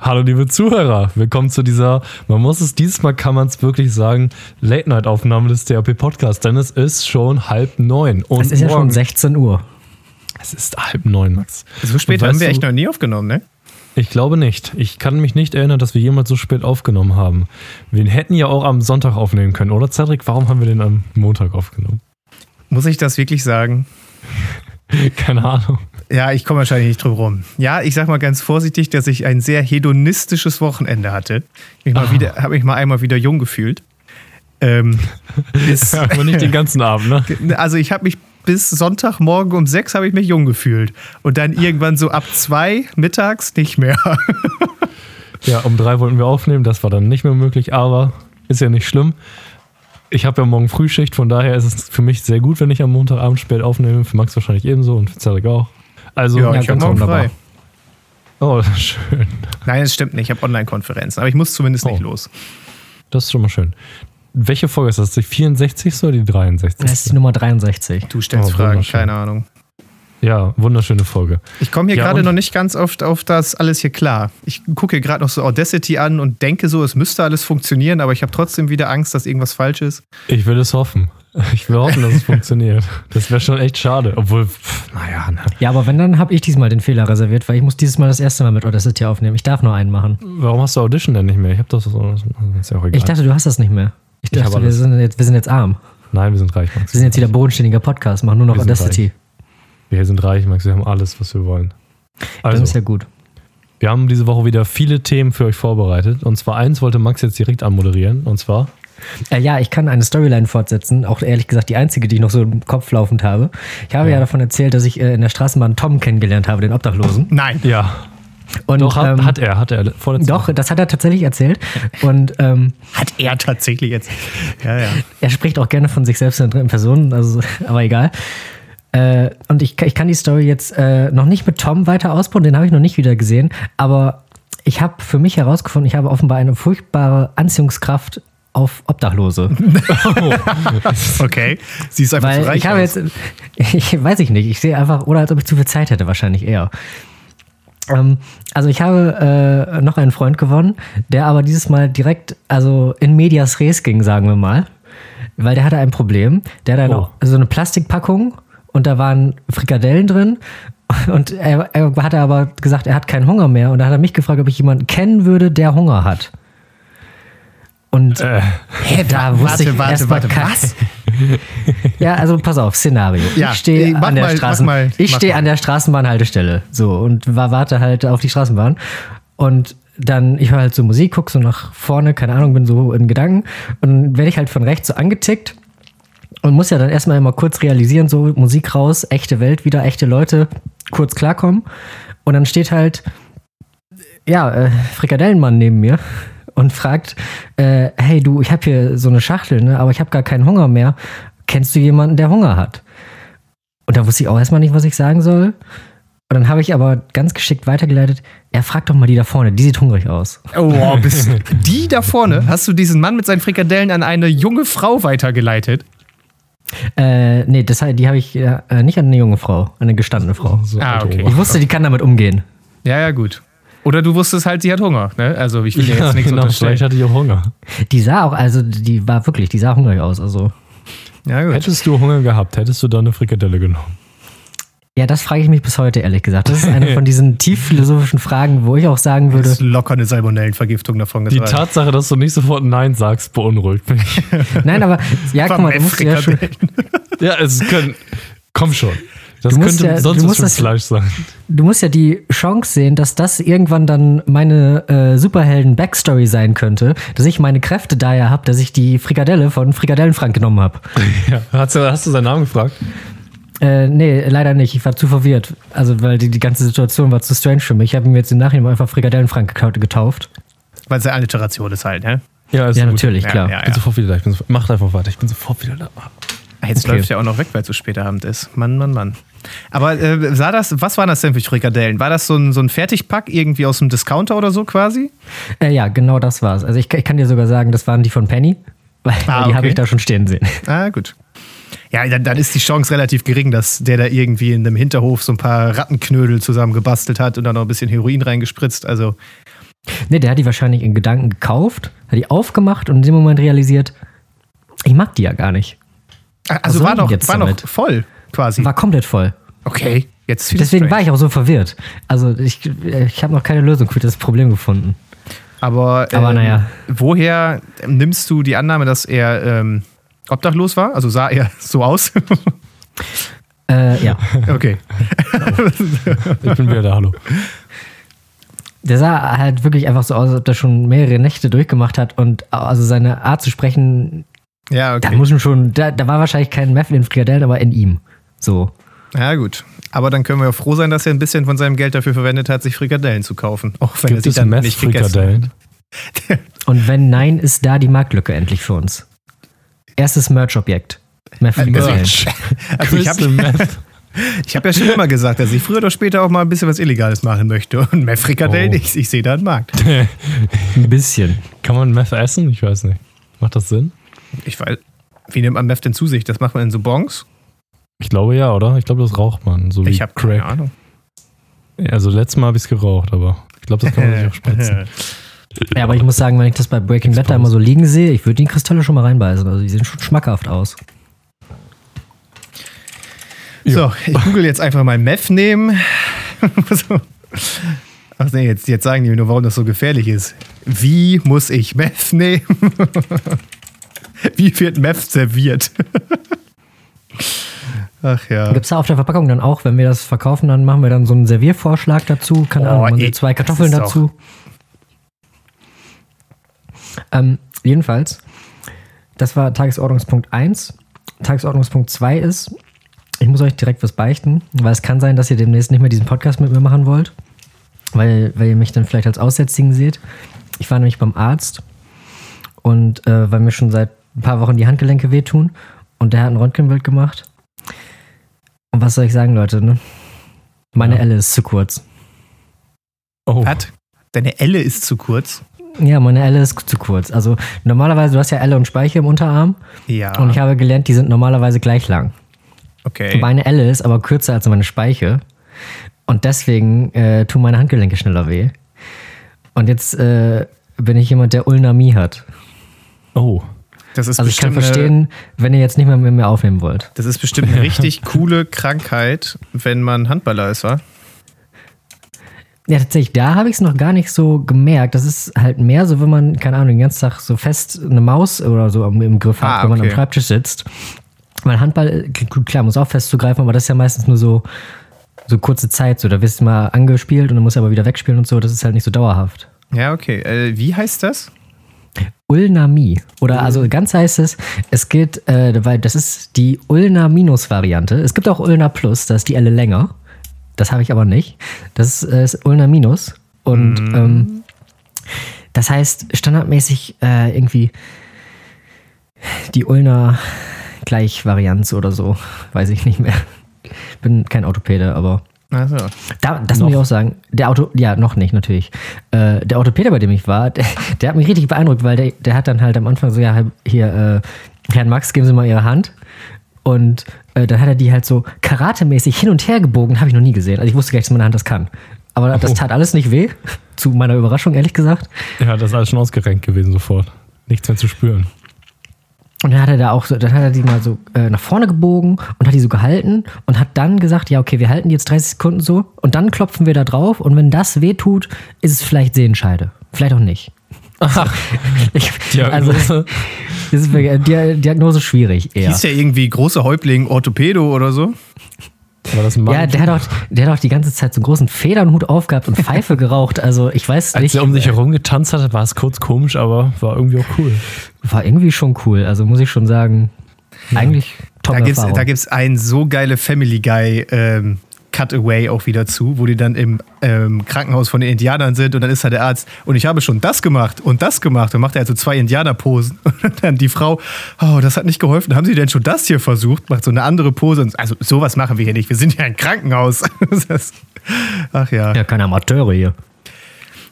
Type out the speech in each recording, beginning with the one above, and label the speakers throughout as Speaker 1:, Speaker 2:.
Speaker 1: Hallo liebe Zuhörer, willkommen zu dieser, man muss es dieses Mal kann man es wirklich sagen, Late-Night-Aufnahme des THP Podcasts, denn es ist schon halb neun.
Speaker 2: Und es ist ja schon 16 Uhr.
Speaker 1: Es ist halb neun, Max.
Speaker 3: So spät haben wir echt noch nie aufgenommen, ne?
Speaker 1: Ich glaube nicht. Ich kann mich nicht erinnern, dass wir jemals so spät aufgenommen haben. Wir hätten ja auch am Sonntag aufnehmen können, oder Cedric? Warum haben wir den am Montag aufgenommen?
Speaker 3: Muss ich das wirklich sagen?
Speaker 1: Keine Ahnung.
Speaker 3: Ja, ich komme wahrscheinlich nicht drum rum. Ja, ich sag mal ganz vorsichtig, dass ich ein sehr hedonistisches Wochenende hatte. Ich habe mich mal einmal wieder jung gefühlt.
Speaker 1: Ähm, bis, Aber nicht den ganzen Abend,
Speaker 3: ne? Also ich habe mich bis Sonntagmorgen um sechs habe ich mich jung gefühlt. Und dann irgendwann so ab zwei mittags nicht mehr.
Speaker 1: ja, um drei wollten wir aufnehmen, das war dann nicht mehr möglich, aber ist ja nicht schlimm. Ich habe ja morgen Frühschicht, von daher ist es für mich sehr gut, wenn ich am Montagabend spät aufnehme. Für Max wahrscheinlich ebenso und für Zarek auch.
Speaker 3: Also, ja, ich habe morgen frei.
Speaker 1: Oh, schön.
Speaker 3: Nein, es stimmt nicht. Ich habe Online-Konferenzen, aber ich muss zumindest oh. nicht los.
Speaker 1: Das ist schon mal schön. Welche Folge ist das? Die 64. oder die 63?
Speaker 2: Das ist die Nummer 63.
Speaker 3: Du stellst oh, Fragen, keine Ahnung.
Speaker 1: Ja, wunderschöne Folge.
Speaker 3: Ich komme hier ja, gerade noch nicht ganz oft auf das alles hier klar. Ich gucke hier gerade noch so Audacity an und denke so, es müsste alles funktionieren, aber ich habe trotzdem wieder Angst, dass irgendwas falsch ist.
Speaker 1: Ich will es hoffen. Ich will hoffen, dass es funktioniert. Das wäre schon echt schade. Obwohl, pff, naja. Ne.
Speaker 2: Ja, aber wenn, dann habe ich diesmal den Fehler reserviert, weil ich muss dieses Mal das erste Mal mit Audacity aufnehmen. Ich darf nur einen machen.
Speaker 1: Warum hast du Audition denn nicht mehr? Ich habe das, so, das
Speaker 2: ist ja auch egal. Ich dachte, du hast das nicht mehr. Ich dachte, ich wir, sind jetzt, wir sind jetzt arm.
Speaker 1: Nein, wir sind reich,
Speaker 2: Max. Wir sind jetzt wieder bodenständiger Podcast, machen nur noch wir Audacity.
Speaker 1: Wir sind reich, Max. Wir haben alles, was wir wollen.
Speaker 2: Also, das ist ja gut.
Speaker 1: Wir haben diese Woche wieder viele Themen für euch vorbereitet. Und zwar eins wollte Max jetzt direkt anmoderieren. Und zwar
Speaker 2: äh, ja, ich kann eine Storyline fortsetzen, auch ehrlich gesagt die einzige, die ich noch so im Kopf laufend habe. Ich habe ja, ja davon erzählt, dass ich äh, in der Straßenbahn Tom kennengelernt habe, den Obdachlosen.
Speaker 3: Nein.
Speaker 1: Ja.
Speaker 2: Und,
Speaker 1: doch, hat, ähm, hat er, hat er.
Speaker 2: Doch, das hat er tatsächlich erzählt. Und, ähm,
Speaker 3: hat er tatsächlich jetzt.
Speaker 2: Ja, ja. Er spricht auch gerne von sich selbst in dritten Personen, also, aber egal. Äh, und ich, ich kann die Story jetzt äh, noch nicht mit Tom weiter ausbauen, den habe ich noch nicht wieder gesehen, aber ich habe für mich herausgefunden, ich habe offenbar eine furchtbare Anziehungskraft auf Obdachlose.
Speaker 3: oh. Okay.
Speaker 2: Sie ist einfach Weil zu reich ich habe aus. jetzt, ich weiß ich nicht, ich sehe einfach, oder als ob ich zu viel Zeit hätte, wahrscheinlich eher. Ähm, also ich habe äh, noch einen Freund gewonnen, der aber dieses Mal direkt, also in medias res ging, sagen wir mal. Weil der hatte ein Problem. Der hatte oh. eine, so eine Plastikpackung und da waren Frikadellen drin. Und er, er hatte aber gesagt, er hat keinen Hunger mehr. Und da hat er mich gefragt, ob ich jemanden kennen würde, der Hunger hat. Und äh,
Speaker 3: hä, da wusste warte, ich warte, erst warte, was?
Speaker 2: ja, also pass auf, Szenario. Ja, ich stehe an, der Straßen, mal, ich steh an der Straßenbahnhaltestelle so und warte halt auf die Straßenbahn und dann, ich höre halt so Musik, gucke so nach vorne, keine Ahnung, bin so in Gedanken und werde ich halt von rechts so angetickt und muss ja dann erstmal immer kurz realisieren, so Musik raus, echte Welt wieder, echte Leute, kurz klarkommen und dann steht halt, ja, äh, Frikadellenmann neben mir und fragt, äh, hey du, ich habe hier so eine Schachtel, ne, aber ich habe gar keinen Hunger mehr. Kennst du jemanden, der Hunger hat? Und da wusste ich auch erstmal nicht, was ich sagen soll. Und dann habe ich aber ganz geschickt weitergeleitet, er fragt doch mal die da vorne, die sieht hungrig aus.
Speaker 3: Oh, bist die da vorne? Hast du diesen Mann mit seinen Frikadellen an eine junge Frau weitergeleitet?
Speaker 2: Äh, nee, das, die habe ich äh, nicht an eine junge Frau, an eine gestandene Frau.
Speaker 3: So, ah, okay.
Speaker 2: Ich wusste, die kann damit umgehen.
Speaker 3: Ja, ja, gut. Oder du wusstest halt, sie hat Hunger. Ne? Also ich will dir jetzt nichts genau, unterstellen.
Speaker 1: Vielleicht hatte ich auch Hunger.
Speaker 2: Die sah auch, also die war wirklich, die sah hungrig aus. Also.
Speaker 1: Ja, gut. Hättest du Hunger gehabt, hättest du da eine Frikadelle genommen?
Speaker 2: Ja, das frage ich mich bis heute, ehrlich gesagt. Das ist eine von diesen tief philosophischen Fragen, wo ich auch sagen würde. Ist
Speaker 3: locker eine Salmonellenvergiftung davon
Speaker 1: Die Tatsache, dass du nicht sofort Nein sagst, beunruhigt mich.
Speaker 2: Nein, aber ja, guck mal, du musst ja schon.
Speaker 1: Ja, es können. Komm schon.
Speaker 2: Das könnte ja, sonst was das, Fleisch sein. Du musst ja die Chance sehen, dass das irgendwann dann meine äh, Superhelden-Backstory sein könnte, dass ich meine Kräfte daher habe, dass ich die Frikadelle von Frikadellenfrank genommen habe.
Speaker 1: Ja. Hast, du, hast du seinen Namen gefragt?
Speaker 2: Äh, nee, leider nicht. Ich war zu verwirrt. Also, weil die, die ganze Situation war zu strange für mich. Ich habe ihm jetzt im Nachhinein einfach Frikadellenfrank getauft.
Speaker 3: Weil es eine Alliteration ist halt, ne?
Speaker 2: Ja, ja natürlich, klar. Ja, ja,
Speaker 1: ich bin sofort wieder da. Ich bin so, macht einfach weiter. Ich bin sofort wieder da.
Speaker 3: Jetzt okay. läuft ja auch noch weg, weil es so später Abend ist. Mann, Mann, Mann. Aber äh, sah das, was waren das denn für Frikadellen? War das so ein, so ein Fertigpack irgendwie aus dem Discounter oder so quasi?
Speaker 2: Äh, ja, genau das war's. Also ich, ich, kann dir sogar sagen, das waren die von Penny, weil, ah, die habe ich da schon stehen sehen.
Speaker 3: Ah, gut. Ja, dann, dann, ist die Chance relativ gering, dass der da irgendwie in einem Hinterhof so ein paar Rattenknödel zusammen gebastelt hat und dann noch ein bisschen Heroin reingespritzt. Also
Speaker 2: Nee, der hat die wahrscheinlich in Gedanken gekauft, hat die aufgemacht und in dem Moment realisiert, ich mag die ja gar nicht.
Speaker 3: Also war doch, war noch voll quasi.
Speaker 2: War komplett voll.
Speaker 3: Okay, jetzt
Speaker 2: Deswegen strange. war ich auch so verwirrt. Also ich, ich habe noch keine Lösung für das Problem gefunden.
Speaker 3: Aber,
Speaker 2: Aber ähm, naja.
Speaker 3: woher nimmst du die Annahme, dass er ähm, obdachlos war? Also sah er so aus?
Speaker 2: äh, ja.
Speaker 3: Okay.
Speaker 1: ich bin wieder da, hallo.
Speaker 2: Der sah halt wirklich einfach so aus, als ob er schon mehrere Nächte durchgemacht hat und also seine Art zu sprechen,
Speaker 3: ja, okay.
Speaker 2: da muss man schon, da, da war wahrscheinlich kein Meth in Frikadellen, aber in ihm. So.
Speaker 3: Ja, gut. Aber dann können wir ja froh sein, dass er ein bisschen von seinem Geld dafür verwendet hat, sich Frikadellen zu kaufen.
Speaker 1: Auch wenn Gibt er sich dann Meth nicht Frikadellen?
Speaker 2: Und wenn nein, ist da die Marktlücke endlich für uns. Erstes Merch-Objekt.
Speaker 3: Meth Frikadellen. Also ich habe ich hab ja schon immer gesagt, dass ich früher oder später auch mal ein bisschen was Illegales machen möchte. Und Meth Frikadellen, oh. ich, ich sehe da einen Markt.
Speaker 2: ein bisschen.
Speaker 1: Kann man Meth essen? Ich weiß nicht. Macht das Sinn?
Speaker 3: Ich weiß. Wie nimmt man Meth denn zu sich? Das macht man in so Bons?
Speaker 1: Ich glaube ja, oder? Ich glaube, das raucht man. So
Speaker 3: ich habe keine Ahnung.
Speaker 1: Also letztes Mal habe ich es geraucht, aber ich glaube, das kann man sich auch spritzen.
Speaker 2: Ja, aber ich muss sagen, wenn ich das bei Breaking Bad da immer so liegen sehe, ich würde die Kristalle schon mal reinbeißen. Also die sehen schon schmackhaft aus.
Speaker 3: So, ich google jetzt einfach mal Meth nehmen. Ach nee, jetzt, jetzt sagen die mir nur, warum das so gefährlich ist. Wie muss ich Meth nehmen? Wie wird Meth serviert? Ach ja.
Speaker 2: Gibt es da auf der Verpackung dann auch, wenn wir das verkaufen, dann machen wir dann so einen Serviervorschlag dazu, keine oh, Ahnung, ey, zwei Kartoffeln dazu. Ähm, jedenfalls, das war Tagesordnungspunkt 1. Tagesordnungspunkt 2 ist, ich muss euch direkt was beichten, weil es kann sein, dass ihr demnächst nicht mehr diesen Podcast mit mir machen wollt, weil, weil ihr mich dann vielleicht als Aussätzigen seht. Ich war nämlich beim Arzt und äh, weil mir schon seit ein paar Wochen die Handgelenke wehtun und der hat ein Röntgenbild gemacht und was soll ich sagen, Leute, ne? Meine ja. Elle ist zu kurz.
Speaker 3: Oh. Was? Deine Elle ist zu kurz?
Speaker 2: Ja, meine Elle ist zu kurz. Also normalerweise, du hast ja Elle und Speiche im Unterarm.
Speaker 3: Ja.
Speaker 2: Und ich habe gelernt, die sind normalerweise gleich lang.
Speaker 3: Okay.
Speaker 2: Meine Elle ist aber kürzer als meine Speiche. Und deswegen äh, tun meine Handgelenke schneller weh. Und jetzt äh, bin ich jemand, der Ulnamie hat.
Speaker 1: Oh.
Speaker 3: Das ist
Speaker 2: also ich kann verstehen, wenn ihr jetzt nicht mehr mit mir aufnehmen wollt.
Speaker 3: Das ist bestimmt eine richtig coole Krankheit, wenn man Handballer ist, wa?
Speaker 2: Ja, tatsächlich, da habe ich es noch gar nicht so gemerkt. Das ist halt mehr so, wenn man, keine Ahnung, den ganzen Tag so fest eine Maus oder so im Griff hat, ah, wenn man am Schreibtisch sitzt. Mein Handball, klar, muss auch fest zugreifen, aber das ist ja meistens nur so, so kurze Zeit. So, da wirst du mal angespielt und dann musst du aber wieder wegspielen und so. Das ist halt nicht so dauerhaft.
Speaker 3: Ja, okay. Äh, wie heißt das?
Speaker 2: Ulnamie. Oder also ganz heißt es, es geht, äh, weil das ist die Ulna-Minus-Variante. Es gibt auch Ulna Plus, da ist die Elle länger. Das habe ich aber nicht. Das ist, äh, Ulna Minus. Und mm. ähm, das heißt standardmäßig äh, irgendwie die Ulna Gleichvarianz oder so. Weiß ich nicht mehr. Bin kein Orthopäde, aber
Speaker 3: also.
Speaker 2: Da, das noch. muss ich auch sagen. Der Auto, ja, noch nicht, natürlich. Äh, der Orthopäde, bei dem ich war, der, der, hat mich richtig beeindruckt, weil der, der hat dann halt am Anfang so, ja, hier, äh, Herrn Max, geben Sie mal Ihre Hand. Und äh, dann hat er die halt so karatemäßig hin und her gebogen, habe ich noch nie gesehen. Also ich wusste gar nicht, dass meine Hand das kann. Aber oh. das tat alles nicht weh, zu meiner Überraschung, ehrlich gesagt.
Speaker 1: Ja, das ist alles schon ausgerenkt gewesen sofort. Nichts mehr zu spüren.
Speaker 2: Und dann hat er da auch so, dann hat er die mal so äh, nach vorne gebogen und hat die so gehalten und hat dann gesagt, ja, okay, wir halten die jetzt 30 Sekunden so und dann klopfen wir da drauf und wenn das weh tut, ist es vielleicht Sehenscheide. Vielleicht auch nicht.
Speaker 1: Ach,
Speaker 2: ich, Diagnose. Also, ist Diagnose schwierig eher.
Speaker 3: Hieß ja irgendwie große Häuptling Orthopädo oder so?
Speaker 2: War das ein Mann? Ja, der hat, auch, der hat auch die ganze Zeit so einen großen Federnhut aufgehabt und Pfeife geraucht. Also ich weiß
Speaker 1: nicht.
Speaker 2: Als
Speaker 1: er um sich herum getanzt hatte, war es kurz komisch, aber war irgendwie auch cool.
Speaker 2: War irgendwie schon cool. Also muss ich schon sagen, ja. eigentlich top.
Speaker 3: Da gibt es einen so geile Family Guy ähm, Cutaway auch wieder zu, wo die dann im ähm, Krankenhaus von den Indianern sind und dann ist da der Arzt und ich habe schon das gemacht und das gemacht und macht er also zwei Indianerposen und dann die Frau, oh, das hat nicht geholfen, haben Sie denn schon das hier versucht? Macht so eine andere Pose und also sowas machen wir hier nicht, wir sind ja ein Krankenhaus. ach ja.
Speaker 2: Ja, keine Amateure hier.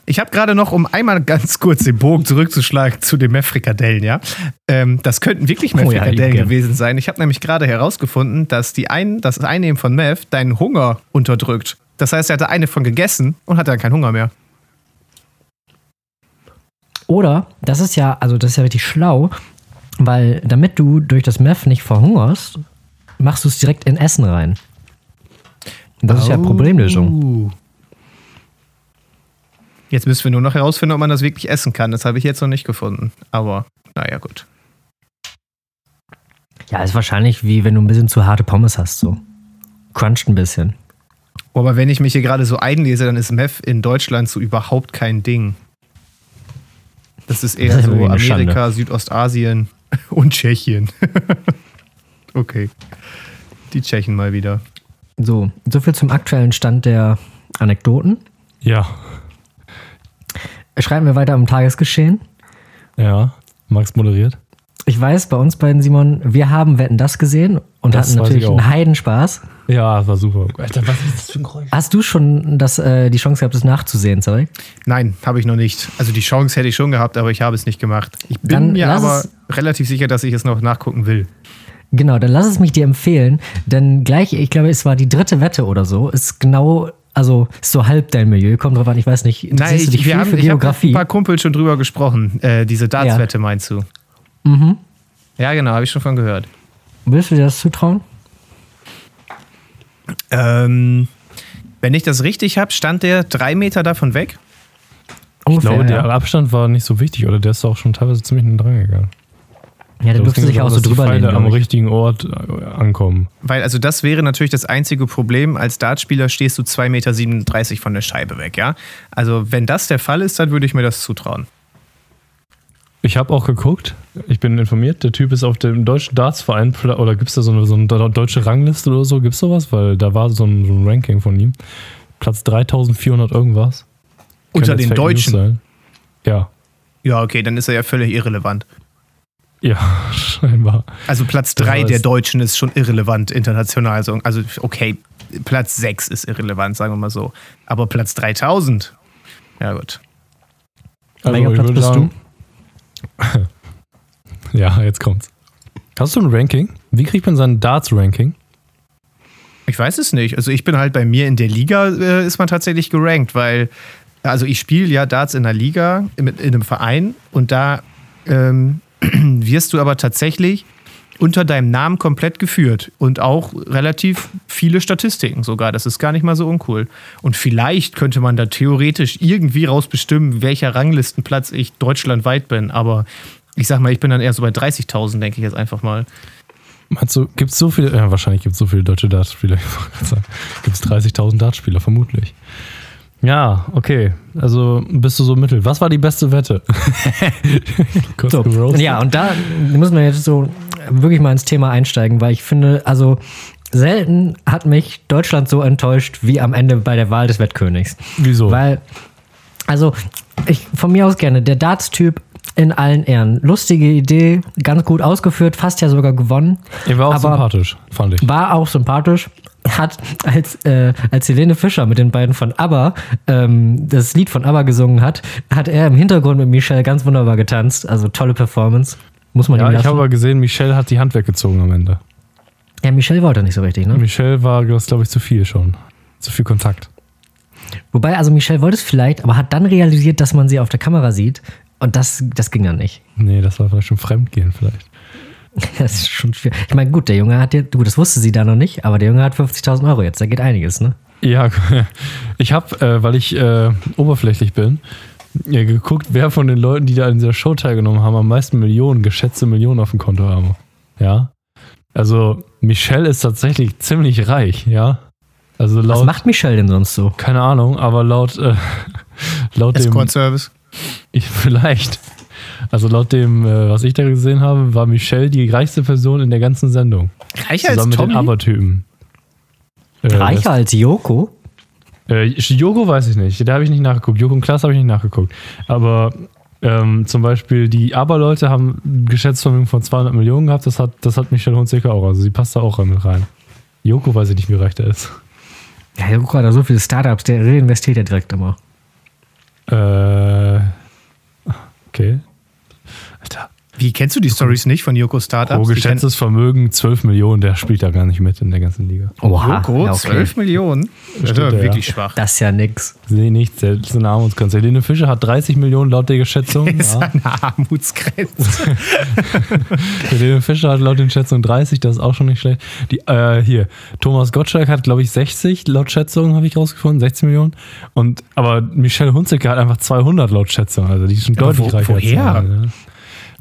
Speaker 3: Ich habe gerade noch, um einmal ganz kurz den Bogen zurückzuschlagen zu den Meth-Frikadellen, ja. Ähm, das könnten wirklich Meth-Frikadellen oh ja, gewesen sein. Ich habe nämlich gerade herausgefunden, dass die ein, das Einnehmen von Meth deinen Hunger unterdrückt. Das heißt, er hatte eine von gegessen und hatte dann keinen Hunger mehr.
Speaker 2: Oder, das ist ja, also das ist ja richtig schlau, weil damit du durch das Meth nicht verhungerst, machst du es direkt in Essen rein. Das oh. ist ja Problemlösung.
Speaker 3: Jetzt müssen wir nur noch herausfinden, ob man das wirklich essen kann. Das habe ich jetzt noch nicht gefunden. Aber naja, gut.
Speaker 2: Ja, ist wahrscheinlich wie wenn du ein bisschen zu harte Pommes hast, so. Cruncht ein bisschen.
Speaker 3: Oh, aber wenn ich mich hier gerade so einlese, dann ist Meth in Deutschland so überhaupt kein Ding. Das ist eher das ist so Amerika, Schande. Südostasien und Tschechien. okay. Die Tschechen mal wieder.
Speaker 2: So, soviel zum aktuellen Stand der Anekdoten.
Speaker 1: Ja.
Speaker 2: Schreiben wir weiter am Tagesgeschehen.
Speaker 1: Ja, Max moderiert.
Speaker 2: Ich weiß, bei uns beiden, Simon, wir haben Wetten das gesehen und das hatten natürlich einen Heidenspaß.
Speaker 1: Ja, war super. Alter, was ist das
Speaker 2: für ein Geräusch? Hast du schon das, äh, die Chance gehabt, das nachzusehen, sorry?
Speaker 3: Nein, habe ich noch nicht. Also die Chance hätte ich schon gehabt, aber ich habe es nicht gemacht. Ich bin dann mir aber relativ sicher, dass ich es noch nachgucken will.
Speaker 2: Genau, dann lass es mich dir empfehlen, denn gleich, ich glaube, es war die dritte Wette oder so, ist genau also ist so halb dein Milieu, kommt drauf an, ich weiß nicht.
Speaker 3: Nein, ich, du dich wir haben? Ich habe ein paar Kumpel schon drüber gesprochen. Äh, diese Dartswette ja. meinst du? Mhm. Ja, genau, habe ich schon von gehört.
Speaker 2: Willst du dir das zutrauen?
Speaker 3: Ähm, wenn ich das richtig habe, stand der drei Meter davon weg.
Speaker 1: Ungefähr, ich glaube, der Abstand war nicht so wichtig, oder der ist auch schon teilweise ziemlich dran gegangen.
Speaker 2: Ja, der dürfte sich auch so drüber legen.
Speaker 1: am richtigen Ort äh, ankommen.
Speaker 3: Weil, also das wäre natürlich das einzige Problem. Als Dartspieler stehst du 2,37 Meter von der Scheibe weg, ja? Also, wenn das der Fall ist, dann würde ich mir das zutrauen.
Speaker 1: Ich habe auch geguckt, ich bin informiert, der Typ ist auf dem deutschen Dartsverein, oder gibt es da so eine, so eine, deutsche Rangliste oder so? Gibt es sowas? Weil da war so ein, so ein Ranking von ihm. Platz 3400 irgendwas.
Speaker 3: Unter den Deutschen?
Speaker 1: Ja.
Speaker 3: Ja, okay, dann ist er ja völlig irrelevant.
Speaker 1: Ja, scheinbar.
Speaker 3: Also Platz 3 der Deutschen ist schon irrelevant international. Also, also okay, Platz 6 ist irrelevant, sagen wir mal so. Aber Platz 3000? Ja, gut.
Speaker 1: Also, Welcher Platz bist sagen, du? ja, jetzt kommt's. Hast du ein Ranking? Wie kriegt man sein Darts-Ranking?
Speaker 3: Ich weiß es nicht. Also ich bin halt bei mir in der Liga äh, ist man tatsächlich gerankt, weil also ich spiele ja Darts in der Liga in, in einem Verein und da ähm, wirst du aber tatsächlich unter deinem Namen komplett geführt und auch relativ viele Statistiken sogar. Das ist gar nicht mal so uncool. Und vielleicht könnte man da theoretisch irgendwie rausbestimmen, welcher Ranglistenplatz ich deutschlandweit bin. Aber ich sag mal, ich bin dann eher so bei 30.000, denke ich jetzt einfach mal.
Speaker 1: Du, gibt so viele, ja, wahrscheinlich gibt es so viele deutsche Dartspieler. Gibt es 30.000 Dartspieler, vermutlich. Ja, okay. Also bist du so mittel. Was war die beste Wette?
Speaker 2: so, ja, und da muss man jetzt so wirklich mal ins Thema einsteigen, weil ich finde, also selten hat mich Deutschland so enttäuscht wie am Ende bei der Wahl des Wettkönigs.
Speaker 1: Wieso?
Speaker 2: Weil, also, ich von mir aus gerne, der Darts-Typ in allen Ehren. Lustige Idee, ganz gut ausgeführt, fast ja sogar gewonnen.
Speaker 1: Er war auch sympathisch, fand ich.
Speaker 2: War auch sympathisch hat, als, äh, als Helene Fischer mit den beiden von ABBA ähm, das Lied von ABBA gesungen hat, hat er im Hintergrund mit Michelle ganz wunderbar getanzt. Also tolle Performance. Muss man
Speaker 1: ja, ich habe aber gesehen, Michelle hat die Hand weggezogen am Ende.
Speaker 2: Ja, Michelle wollte nicht so richtig, ne?
Speaker 1: Michelle war, glaube ich, zu viel schon. Zu viel Kontakt.
Speaker 2: Wobei, also Michelle wollte es vielleicht, aber hat dann realisiert, dass man sie auf der Kamera sieht. Und das, das ging dann nicht.
Speaker 1: Nee, das war vielleicht schon Fremdgehen vielleicht.
Speaker 2: Das ist schon schwierig. Ich meine, gut, der Junge hat ja, gut, das wusste sie da noch nicht, aber der Junge hat 50.000 Euro jetzt. Da geht einiges, ne?
Speaker 1: Ja, ich habe, äh, weil ich äh, oberflächlich bin, ja, geguckt, wer von den Leuten, die da in dieser Show teilgenommen haben, am meisten Millionen, geschätzte Millionen auf dem Konto haben. Ja. Also, Michelle ist tatsächlich ziemlich reich, ja. Also laut,
Speaker 2: Was macht Michelle denn sonst so?
Speaker 1: Keine Ahnung, aber laut, äh, laut
Speaker 3: Escort dem. Service?
Speaker 1: Ich, vielleicht. Also laut dem, äh, was ich da gesehen habe, war Michelle die reichste Person in der ganzen Sendung.
Speaker 3: Reicher Zusammen als Tommy? mit den
Speaker 1: Abertypen.
Speaker 2: Äh, Reicher als Joko?
Speaker 1: Äh, Joko weiß ich nicht. Da habe ich nicht nachgeguckt. Joko und Klaas habe ich nicht nachgeguckt. Aber ähm, zum Beispiel die Aberleute haben ein Geschäftsvermögen von 200 Millionen gehabt. Das hat, das hat Michelle Hunziker auch. Also sie passt da auch mit rein. Joko weiß ich nicht, wie reich der ist.
Speaker 2: Ja, Joko hat da so viele Startups. Der reinvestiert ja direkt immer.
Speaker 1: Äh, okay. Alter.
Speaker 3: Wie kennst du die Stories nicht von Joko Startups?
Speaker 1: Pro geschätztes Vermögen 12 Millionen, der spielt da gar nicht mit in der ganzen Liga.
Speaker 3: Oha, Joko, ja, okay. 12 Millionen?
Speaker 2: Das ist ja wirklich ja. schwach. Das ist ja nix.
Speaker 1: Nee, nichts, das ist eine Armutsgrenze. Helene Fischer hat 30 Millionen laut der Schätzung.
Speaker 3: Das ist ja. eine Armutsgrenze.
Speaker 1: Helene Fischer hat laut den Schätzungen 30, das ist auch schon nicht schlecht. Die, äh, hier, Thomas Gottschalk hat, glaube ich, 60 laut Schätzungen, habe ich rausgefunden, 60 Millionen. Und, aber Michelle Hunziker hat einfach 200 laut Schätzung, also die ist schon deutlich wo, reicher.
Speaker 3: Woher? Als ne?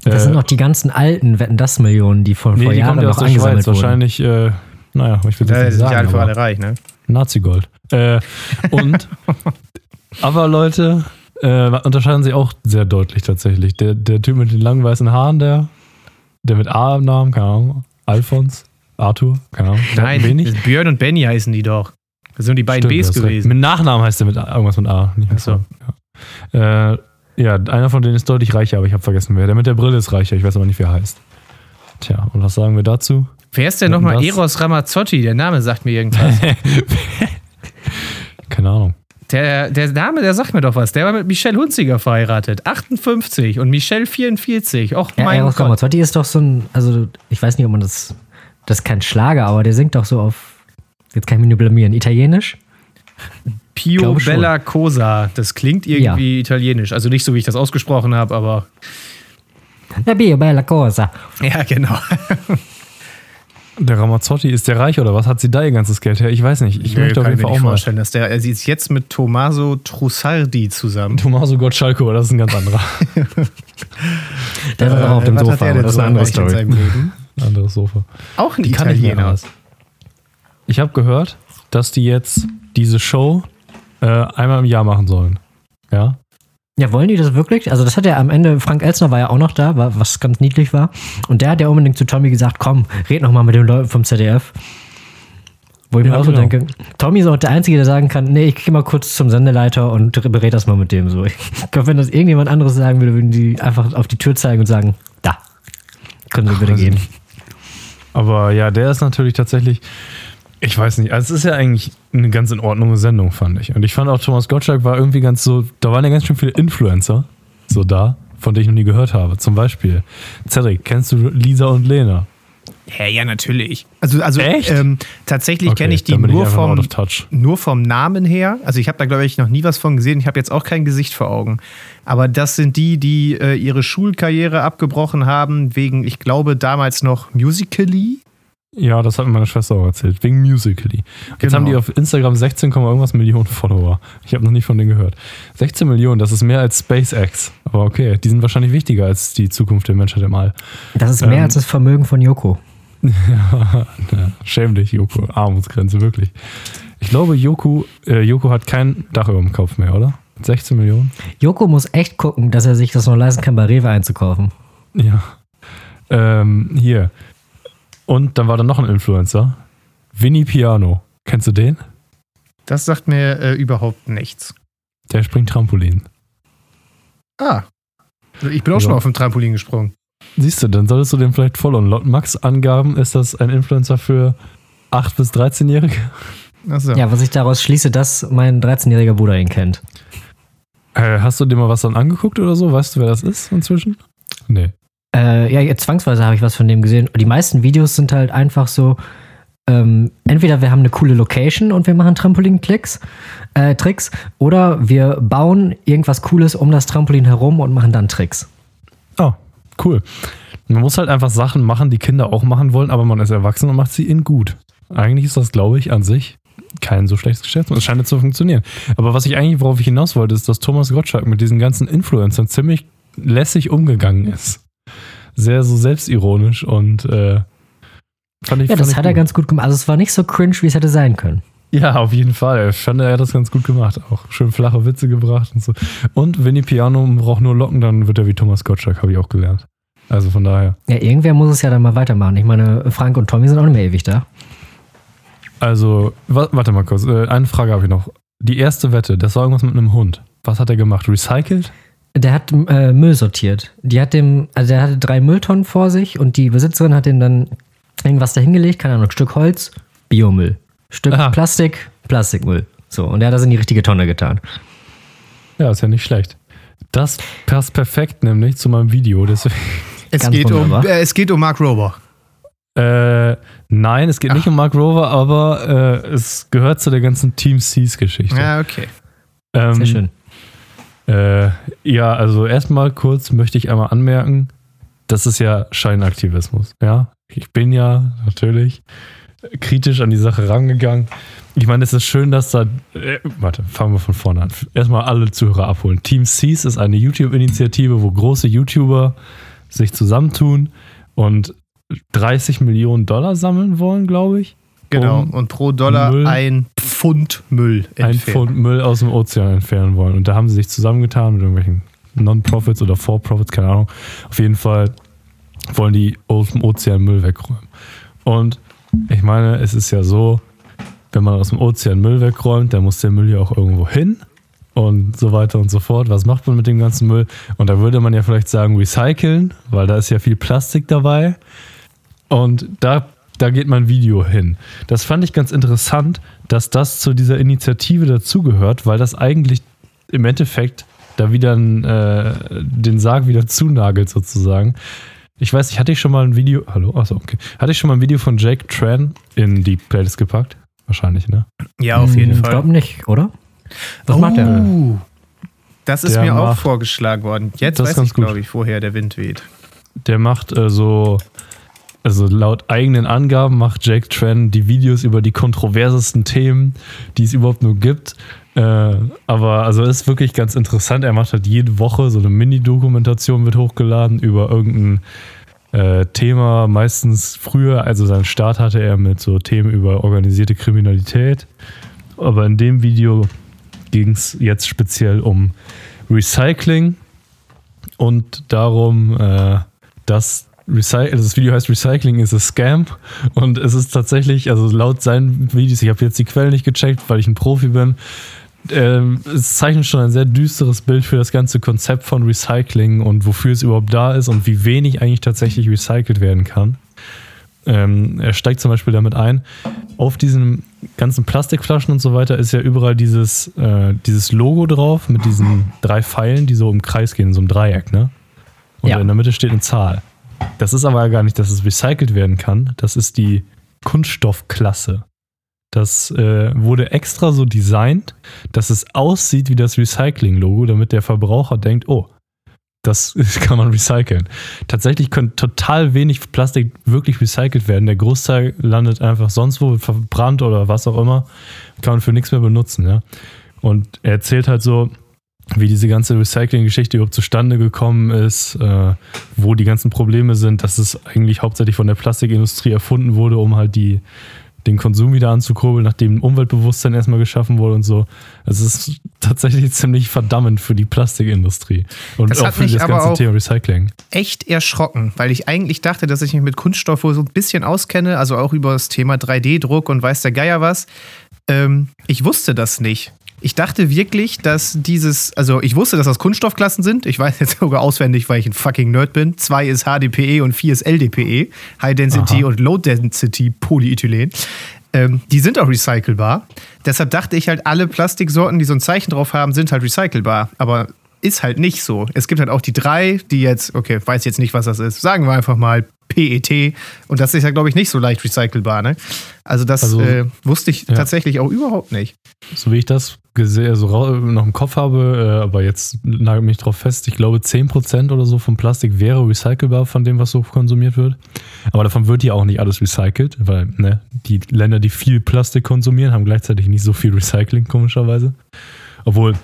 Speaker 2: Das sind noch die ganzen alten Wetten das Millionen, die vor, nee, vor Jahren noch angesammelt Schweiz,
Speaker 1: wurden. Wahrscheinlich, äh, naja, ich will das
Speaker 3: ja,
Speaker 1: nicht sagen.
Speaker 3: Ja, alle für alle reich, ne?
Speaker 1: Nazi-Gold. Äh, und, aber Leute äh, unterscheiden sich auch sehr deutlich tatsächlich. Der, der Typ mit den langen weißen Haaren, der, der mit A im Namen, keine Ahnung, Alfons, Arthur, keine Ahnung.
Speaker 3: Nein, wenig. Björn und Benny heißen die doch. Das sind die beiden Stimmt, Bs gewesen.
Speaker 1: Mit Nachnamen heißt der mit irgendwas mit A. Nicht Achso. Ja. Äh, ja, einer von denen ist deutlich reicher, aber ich habe vergessen wer. Der mit der Brille ist reicher, ich weiß aber nicht, wie er heißt. Tja, und was sagen wir dazu?
Speaker 3: Wer ist denn nochmal Eros Ramazzotti? Der Name sagt mir irgendwas.
Speaker 1: Keine Ahnung.
Speaker 3: Der, der Name, der sagt mir doch was. Der war mit Michelle Hunziger verheiratet. 58 und Michelle 44. Och,
Speaker 2: ja, mein Eros Ramazzotti ist doch so ein, also ich weiß nicht, ob man das, das ist kein Schlager, aber der singt doch so auf, jetzt kann ich mich nur blamieren, italienisch?
Speaker 3: Pio Bella Cosa. Das klingt irgendwie ja. italienisch. Also nicht so, wie ich das ausgesprochen habe, aber.
Speaker 2: La Pio Bella Cosa.
Speaker 3: Ja, genau.
Speaker 1: Der Ramazzotti, ist der reich oder was? Hat sie da ihr ganzes Geld her? Ich weiß nicht. Ich ja, möchte auf jeden Fall auch mal vorstellen,
Speaker 3: dass der, sie ist jetzt mit Tommaso Trussardi zusammen.
Speaker 1: Tommaso Gottschalko, das ist ein ganz anderer.
Speaker 2: der war auch auf dem Sofa,
Speaker 3: das ist eine andere Story.
Speaker 1: Ein anderes Sofa.
Speaker 3: Auch ein Italiener.
Speaker 1: Ich habe gehört, dass die jetzt diese Show äh, einmal im Jahr machen sollen. Ja?
Speaker 2: Ja, wollen die das wirklich? Also, das hat ja am Ende, Frank Elsner war ja auch noch da, was ganz niedlich war. Und der hat ja unbedingt zu Tommy gesagt: Komm, red noch mal mit den Leuten vom ZDF. Wo ich ja, mir auch so genau. denke, Tommy ist auch der Einzige, der sagen kann: Nee, ich gehe mal kurz zum Sendeleiter und berät das mal mit dem so. Ich glaube, wenn das irgendjemand anderes sagen würde, würden die einfach auf die Tür zeigen und sagen: Da, können Sie bitte gehen.
Speaker 1: Aber ja, der ist natürlich tatsächlich ich weiß nicht. Also es ist ja eigentlich eine ganz in Ordnung Sendung, fand ich. Und ich fand auch, Thomas Gottschalk war irgendwie ganz so, da waren ja ganz schön viele Influencer so da, von denen ich noch nie gehört habe. Zum Beispiel, Cedric, kennst du Lisa und Lena?
Speaker 3: Ja, ja, natürlich. Also, also ähm, tatsächlich okay, kenne ich die nur vom, nur vom Namen her. Also ich habe da, glaube ich, noch nie was von gesehen. Ich habe jetzt auch kein Gesicht vor Augen. Aber das sind die, die äh, ihre Schulkarriere abgebrochen haben, wegen, ich glaube, damals noch Musically.
Speaker 1: Ja, das hat mir meine Schwester auch erzählt, wegen Musically. Jetzt genau. haben die auf Instagram 16, irgendwas Millionen Follower. Ich habe noch nie von denen gehört. 16 Millionen, das ist mehr als SpaceX. Aber okay, die sind wahrscheinlich wichtiger als die Zukunft der Menschheit im All.
Speaker 2: Das ist mehr ähm, als das Vermögen von Joko.
Speaker 1: ja, schäm dich, Joko. Armutsgrenze, wirklich. Ich glaube, Joko, äh, Joko hat kein Dach über dem Kopf mehr, oder? 16 Millionen?
Speaker 2: Joko muss echt gucken, dass er sich das noch leisten kann, bei Rewe einzukaufen.
Speaker 1: Ja. Ähm, hier, und dann war da noch ein Influencer. Vinny Piano. Kennst du den?
Speaker 3: Das sagt mir äh, überhaupt nichts.
Speaker 1: Der springt Trampolin.
Speaker 3: Ah. Ich bin auch also. schon mal auf dem Trampolin gesprungen.
Speaker 1: Siehst du, dann solltest du den vielleicht followen. Laut Max-Angaben ist das ein Influencer für 8- bis 13-Jährige.
Speaker 2: So. Ja, was ich daraus schließe, dass mein 13-jähriger Bruder ihn kennt.
Speaker 1: Äh, hast du dir mal was dann angeguckt oder so? Weißt du, wer das ist inzwischen? Nee.
Speaker 2: Äh, ja, zwangsweise habe ich was von dem gesehen. Die meisten Videos sind halt einfach so, ähm, entweder wir haben eine coole Location und wir machen Trampolin-Klicks, äh, Tricks, oder wir bauen irgendwas Cooles um das Trampolin herum und machen dann Tricks.
Speaker 1: Oh, cool. Man muss halt einfach Sachen machen, die Kinder auch machen wollen, aber man ist erwachsen und macht sie in gut. Eigentlich ist das, glaube ich, an sich kein so schlechtes Geschäft und es scheint zu funktionieren. Aber was ich eigentlich, worauf ich hinaus wollte, ist, dass Thomas Gottschalk mit diesen ganzen Influencern ziemlich lässig umgegangen ist sehr so selbstironisch und äh,
Speaker 2: fand ich Ja, das hat gut. er ganz gut gemacht. Also es war nicht so cringe, wie es hätte sein können.
Speaker 1: Ja, auf jeden Fall. Ich fand, er hat das ganz gut gemacht. Auch schön flache Witze gebracht und so. Und wenn die Piano braucht nur Locken, dann wird er wie Thomas Gottschalk, habe ich auch gelernt. Also von daher.
Speaker 2: Ja, irgendwer muss es ja dann mal weitermachen. Ich meine, Frank und Tommy sind auch nicht mehr ewig da.
Speaker 1: Also, warte mal kurz. Äh, eine Frage habe ich noch. Die erste Wette, das war irgendwas mit einem Hund. Was hat er gemacht? Recycelt?
Speaker 2: Der hat äh, Müll sortiert. Die hat dem, also der hatte drei Mülltonnen vor sich und die Besitzerin hat ihm dann irgendwas dahingelegt, keine Ahnung, Stück Holz, Biomüll. Stück Aha. Plastik, Plastikmüll. So, und der hat das in die richtige Tonne getan.
Speaker 1: Ja, ist ja nicht schlecht. Das passt perfekt nämlich zu meinem Video. Deswegen
Speaker 3: Es, geht um, äh, es geht um Mark Rover.
Speaker 1: Äh, nein, es geht Ach. nicht um Mark Rover, aber äh, es gehört zu der ganzen Team Seas-Geschichte.
Speaker 3: Ja, okay.
Speaker 2: Ähm, Sehr schön.
Speaker 1: Äh, ja, also erstmal kurz möchte ich einmal anmerken, das ist ja Scheinaktivismus. Ja, ich bin ja natürlich kritisch an die Sache rangegangen. Ich meine, es ist schön, dass da. Äh, warte, fangen wir von vorne an. Erstmal alle Zuhörer abholen. Team Seas ist eine YouTube-Initiative, wo große YouTuber sich zusammentun und 30 Millionen Dollar sammeln wollen, glaube ich.
Speaker 3: Genau, um und pro Dollar Müll, ein Pfund Müll
Speaker 1: entfernen. Ein Pfund Müll aus dem Ozean entfernen wollen. Und da haben sie sich zusammengetan mit irgendwelchen Non-Profits oder For-Profits, keine Ahnung. Auf jeden Fall wollen die aus dem Ozean Müll wegräumen. Und ich meine, es ist ja so, wenn man aus dem Ozean Müll wegräumt, dann muss der Müll ja auch irgendwo hin und so weiter und so fort. Was macht man mit dem ganzen Müll? Und da würde man ja vielleicht sagen, recyceln, weil da ist ja viel Plastik dabei. Und da, da geht mein Video hin. Das fand ich ganz interessant, dass das zu dieser Initiative dazugehört, weil das eigentlich im Endeffekt da wieder äh, den Sarg wieder zunagelt sozusagen. Ich weiß nicht, hatte ich schon mal ein Video, hallo, achso, okay. Hatte ich schon mal ein Video von Jake Tran in die Playlist gepackt? Wahrscheinlich, ne?
Speaker 3: Ja, auf jeden hm, Fall.
Speaker 2: Ich glaube nicht, oder?
Speaker 3: Was oh, macht der? Das ist der mir macht, auch vorgeschlagen worden. Jetzt weiß ich, glaube ich, woher der Wind weht.
Speaker 1: Der macht äh, so also laut eigenen Angaben macht Jake Tran die Videos über die kontroversesten Themen, die es überhaupt nur gibt. Äh, aber also ist wirklich ganz interessant. Er macht halt jede Woche so eine Mini-Dokumentation wird hochgeladen über irgendein äh, Thema. Meistens früher, also seinen Start hatte er mit so Themen über organisierte Kriminalität. Aber in dem Video ging es jetzt speziell um Recycling und darum, äh, dass Recy also das Video heißt Recycling is a Scam und es ist tatsächlich, also laut seinen Videos, ich habe jetzt die Quellen nicht gecheckt, weil ich ein Profi bin, ähm, es zeichnet schon ein sehr düsteres Bild für das ganze Konzept von Recycling und wofür es überhaupt da ist und wie wenig eigentlich tatsächlich recycelt werden kann. Ähm, er steigt zum Beispiel damit ein, auf diesen ganzen Plastikflaschen und so weiter ist ja überall dieses, äh, dieses Logo drauf mit diesen drei Pfeilen, die so im Kreis gehen, in so einem Dreieck, ne? Und ja. in der Mitte steht eine Zahl. Das ist aber gar nicht, dass es recycelt werden kann. Das ist die Kunststoffklasse. Das äh, wurde extra so designt, dass es aussieht wie das Recycling-Logo, damit der Verbraucher denkt, oh, das kann man recyceln. Tatsächlich könnte total wenig Plastik wirklich recycelt werden. Der Großteil landet einfach sonst wo, verbrannt oder was auch immer. Kann man für nichts mehr benutzen, ja. Und er erzählt halt so, wie diese ganze Recycling-Geschichte überhaupt zustande gekommen ist, äh, wo die ganzen Probleme sind, dass es eigentlich hauptsächlich von der Plastikindustrie erfunden wurde, um halt die, den Konsum wieder anzukurbeln, nachdem Umweltbewusstsein erstmal geschaffen wurde und so. Es ist tatsächlich ziemlich verdammend für die Plastikindustrie und das auch für das ganze Thema Recycling.
Speaker 3: Echt erschrocken, weil ich eigentlich dachte, dass ich mich mit Kunststoff wohl so ein bisschen auskenne, also auch über das Thema 3D-Druck und weiß der Geier was. Ähm, ich wusste das nicht. Ich dachte wirklich, dass dieses, also ich wusste, dass das Kunststoffklassen sind. Ich weiß jetzt sogar auswendig, weil ich ein fucking Nerd bin. Zwei ist HDPE und vier ist LDPE. High Density Aha. und Low Density Polyethylen. Ähm, die sind auch recycelbar. Deshalb dachte ich halt, alle Plastiksorten, die so ein Zeichen drauf haben, sind halt recycelbar. Aber ist halt nicht so. Es gibt halt auch die drei, die jetzt, okay, weiß jetzt nicht, was das ist. Sagen wir einfach mal PET. Und das ist ja, glaube ich, nicht so leicht recycelbar. Ne? Also das also, äh, wusste ich ja. tatsächlich auch überhaupt nicht.
Speaker 1: So wie ich das gesehen, also noch im Kopf habe, äh, aber jetzt nagel mich drauf fest, ich glaube 10% oder so vom Plastik wäre recycelbar von dem, was so konsumiert wird. Aber davon wird ja auch nicht alles recycelt, weil ne, die Länder, die viel Plastik konsumieren, haben gleichzeitig nicht so viel Recycling, komischerweise. Obwohl,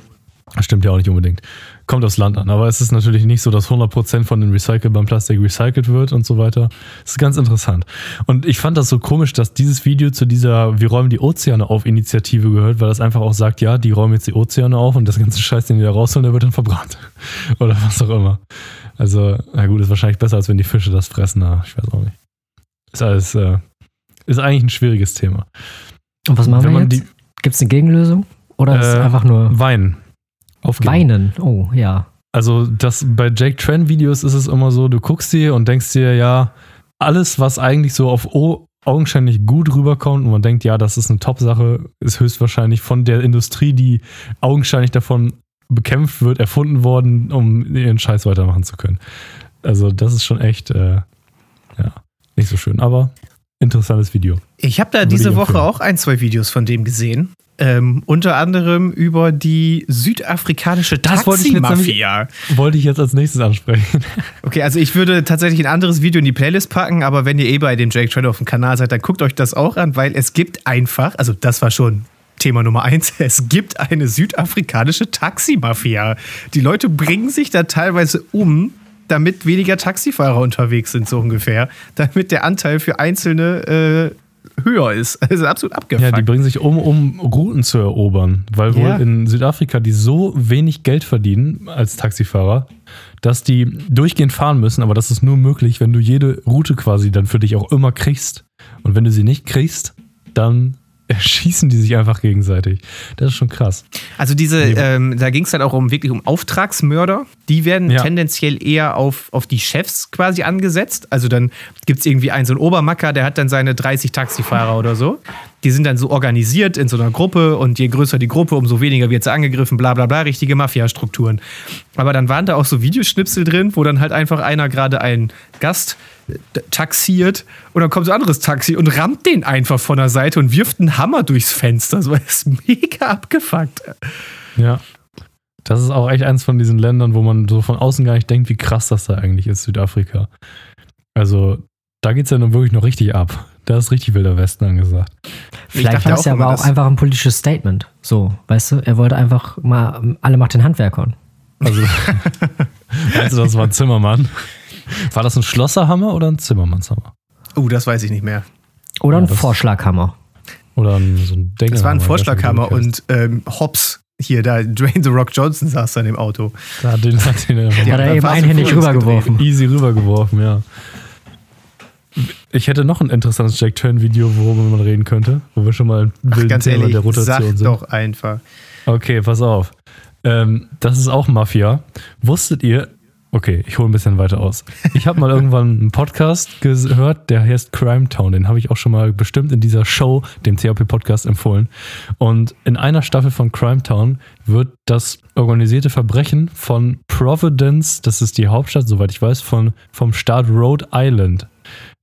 Speaker 1: das stimmt ja auch nicht unbedingt. Kommt aufs Land an. Aber es ist natürlich nicht so, dass 100% von dem recycelbaren Plastik recycelt wird und so weiter. Das ist ganz interessant. Und ich fand das so komisch, dass dieses Video zu dieser Wir räumen die Ozeane auf Initiative gehört, weil das einfach auch sagt, ja, die räumen jetzt die Ozeane auf und das ganze Scheiß, den die da rausholen, der wird dann verbrannt. Oder was auch immer. Also, na gut, ist wahrscheinlich besser, als wenn die Fische das fressen. Na, ich weiß auch nicht. Ist alles, äh, ist eigentlich ein schwieriges Thema.
Speaker 2: Und was machen wenn wir jetzt? Gibt es eine Gegenlösung? Oder ist es äh, einfach nur.
Speaker 1: Weinen.
Speaker 2: Aufgeben. Weinen, oh ja.
Speaker 1: Also das bei Jake Tran Videos ist es immer so, du guckst dir und denkst dir, ja, alles, was eigentlich so auf o augenscheinlich gut rüberkommt und man denkt, ja, das ist eine Top-Sache, ist höchstwahrscheinlich von der Industrie, die augenscheinlich davon bekämpft wird, erfunden worden, um ihren Scheiß weitermachen zu können. Also, das ist schon echt, äh, ja, nicht so schön, aber interessantes Video.
Speaker 3: Ich habe da diese Woche auch ein, zwei Videos von dem gesehen. Ähm, unter anderem über die südafrikanische Taxi-Mafia.
Speaker 1: Wollte, wollte ich jetzt als nächstes ansprechen.
Speaker 3: Okay, also ich würde tatsächlich ein anderes Video in die Playlist packen, aber wenn ihr eh bei dem Jake Trent auf dem Kanal seid, dann guckt euch das auch an, weil es gibt einfach, also das war schon Thema Nummer eins, es gibt eine südafrikanische Taxi-Mafia. Die Leute bringen sich da teilweise um, damit weniger Taxifahrer unterwegs sind, so ungefähr. Damit der Anteil für einzelne äh, höher ist. Also absolut abgefuckt.
Speaker 1: Ja, die bringen sich um, um Routen zu erobern, weil wohl ja. in Südafrika die so wenig Geld verdienen als Taxifahrer, dass die durchgehend fahren müssen, aber das ist nur möglich, wenn du jede Route quasi dann für dich auch immer kriegst. Und wenn du sie nicht kriegst, dann erschießen die sich einfach gegenseitig. Das ist schon krass.
Speaker 3: Also diese, ähm, da ging es dann auch um wirklich um Auftragsmörder. Die werden ja. tendenziell eher auf, auf die Chefs quasi angesetzt. Also dann gibt es irgendwie einen so einen Obermacker, der hat dann seine 30 Taxifahrer oder so. Die sind dann so organisiert in so einer Gruppe und je größer die Gruppe, umso weniger wird sie angegriffen, bla bla bla, richtige Mafia-Strukturen. Aber dann waren da auch so Videoschnipsel drin, wo dann halt einfach einer gerade einen Gast taxiert und dann kommt so ein anderes Taxi und rammt den einfach von der Seite und wirft einen Hammer durchs Fenster. Das ist mega abgefuckt.
Speaker 1: Ja. Das ist auch echt eins von diesen Ländern, wo man so von außen gar nicht denkt, wie krass das da eigentlich ist, Südafrika. Also, da geht es ja nun wirklich noch richtig ab. Da ist richtig wilder Westen angesagt.
Speaker 2: Vielleicht war es ja aber auch einfach ein politisches Statement. So, weißt du, er wollte einfach mal alle Macht den Handwerkern. Also,
Speaker 1: weißt du, das war ein Zimmermann. War das ein Schlosserhammer oder ein Zimmermannshammer?
Speaker 3: Oh, das weiß ich nicht mehr.
Speaker 2: Oder ein ja, Vorschlaghammer.
Speaker 1: Oder ein, so ein Denkerhammer.
Speaker 3: Das war ein Vorschlaghammer und ähm, Hobbs, hier, da Dwayne The Rock Johnson saß da in dem Auto.
Speaker 1: Ja, den hat den
Speaker 2: Hat er eben einhändig rübergeworfen.
Speaker 1: Easy rübergeworfen, ja. Ich hätte noch ein interessantes Jack Turn-Video, worüber man reden könnte, wo wir schon mal ein
Speaker 3: wilden Thema ehrlich, der Rotation sag sind. doch einfach.
Speaker 1: Okay, pass auf. Ähm, das ist auch Mafia. Wusstet ihr, Okay, ich hole ein bisschen weiter aus. Ich habe mal irgendwann einen Podcast gehört, der heißt Crime Town. Den habe ich auch schon mal bestimmt in dieser Show, dem THP-Podcast, empfohlen. Und in einer Staffel von Crime Town wird das organisierte Verbrechen von Providence, das ist die Hauptstadt, soweit ich weiß, von, vom Staat Rhode Island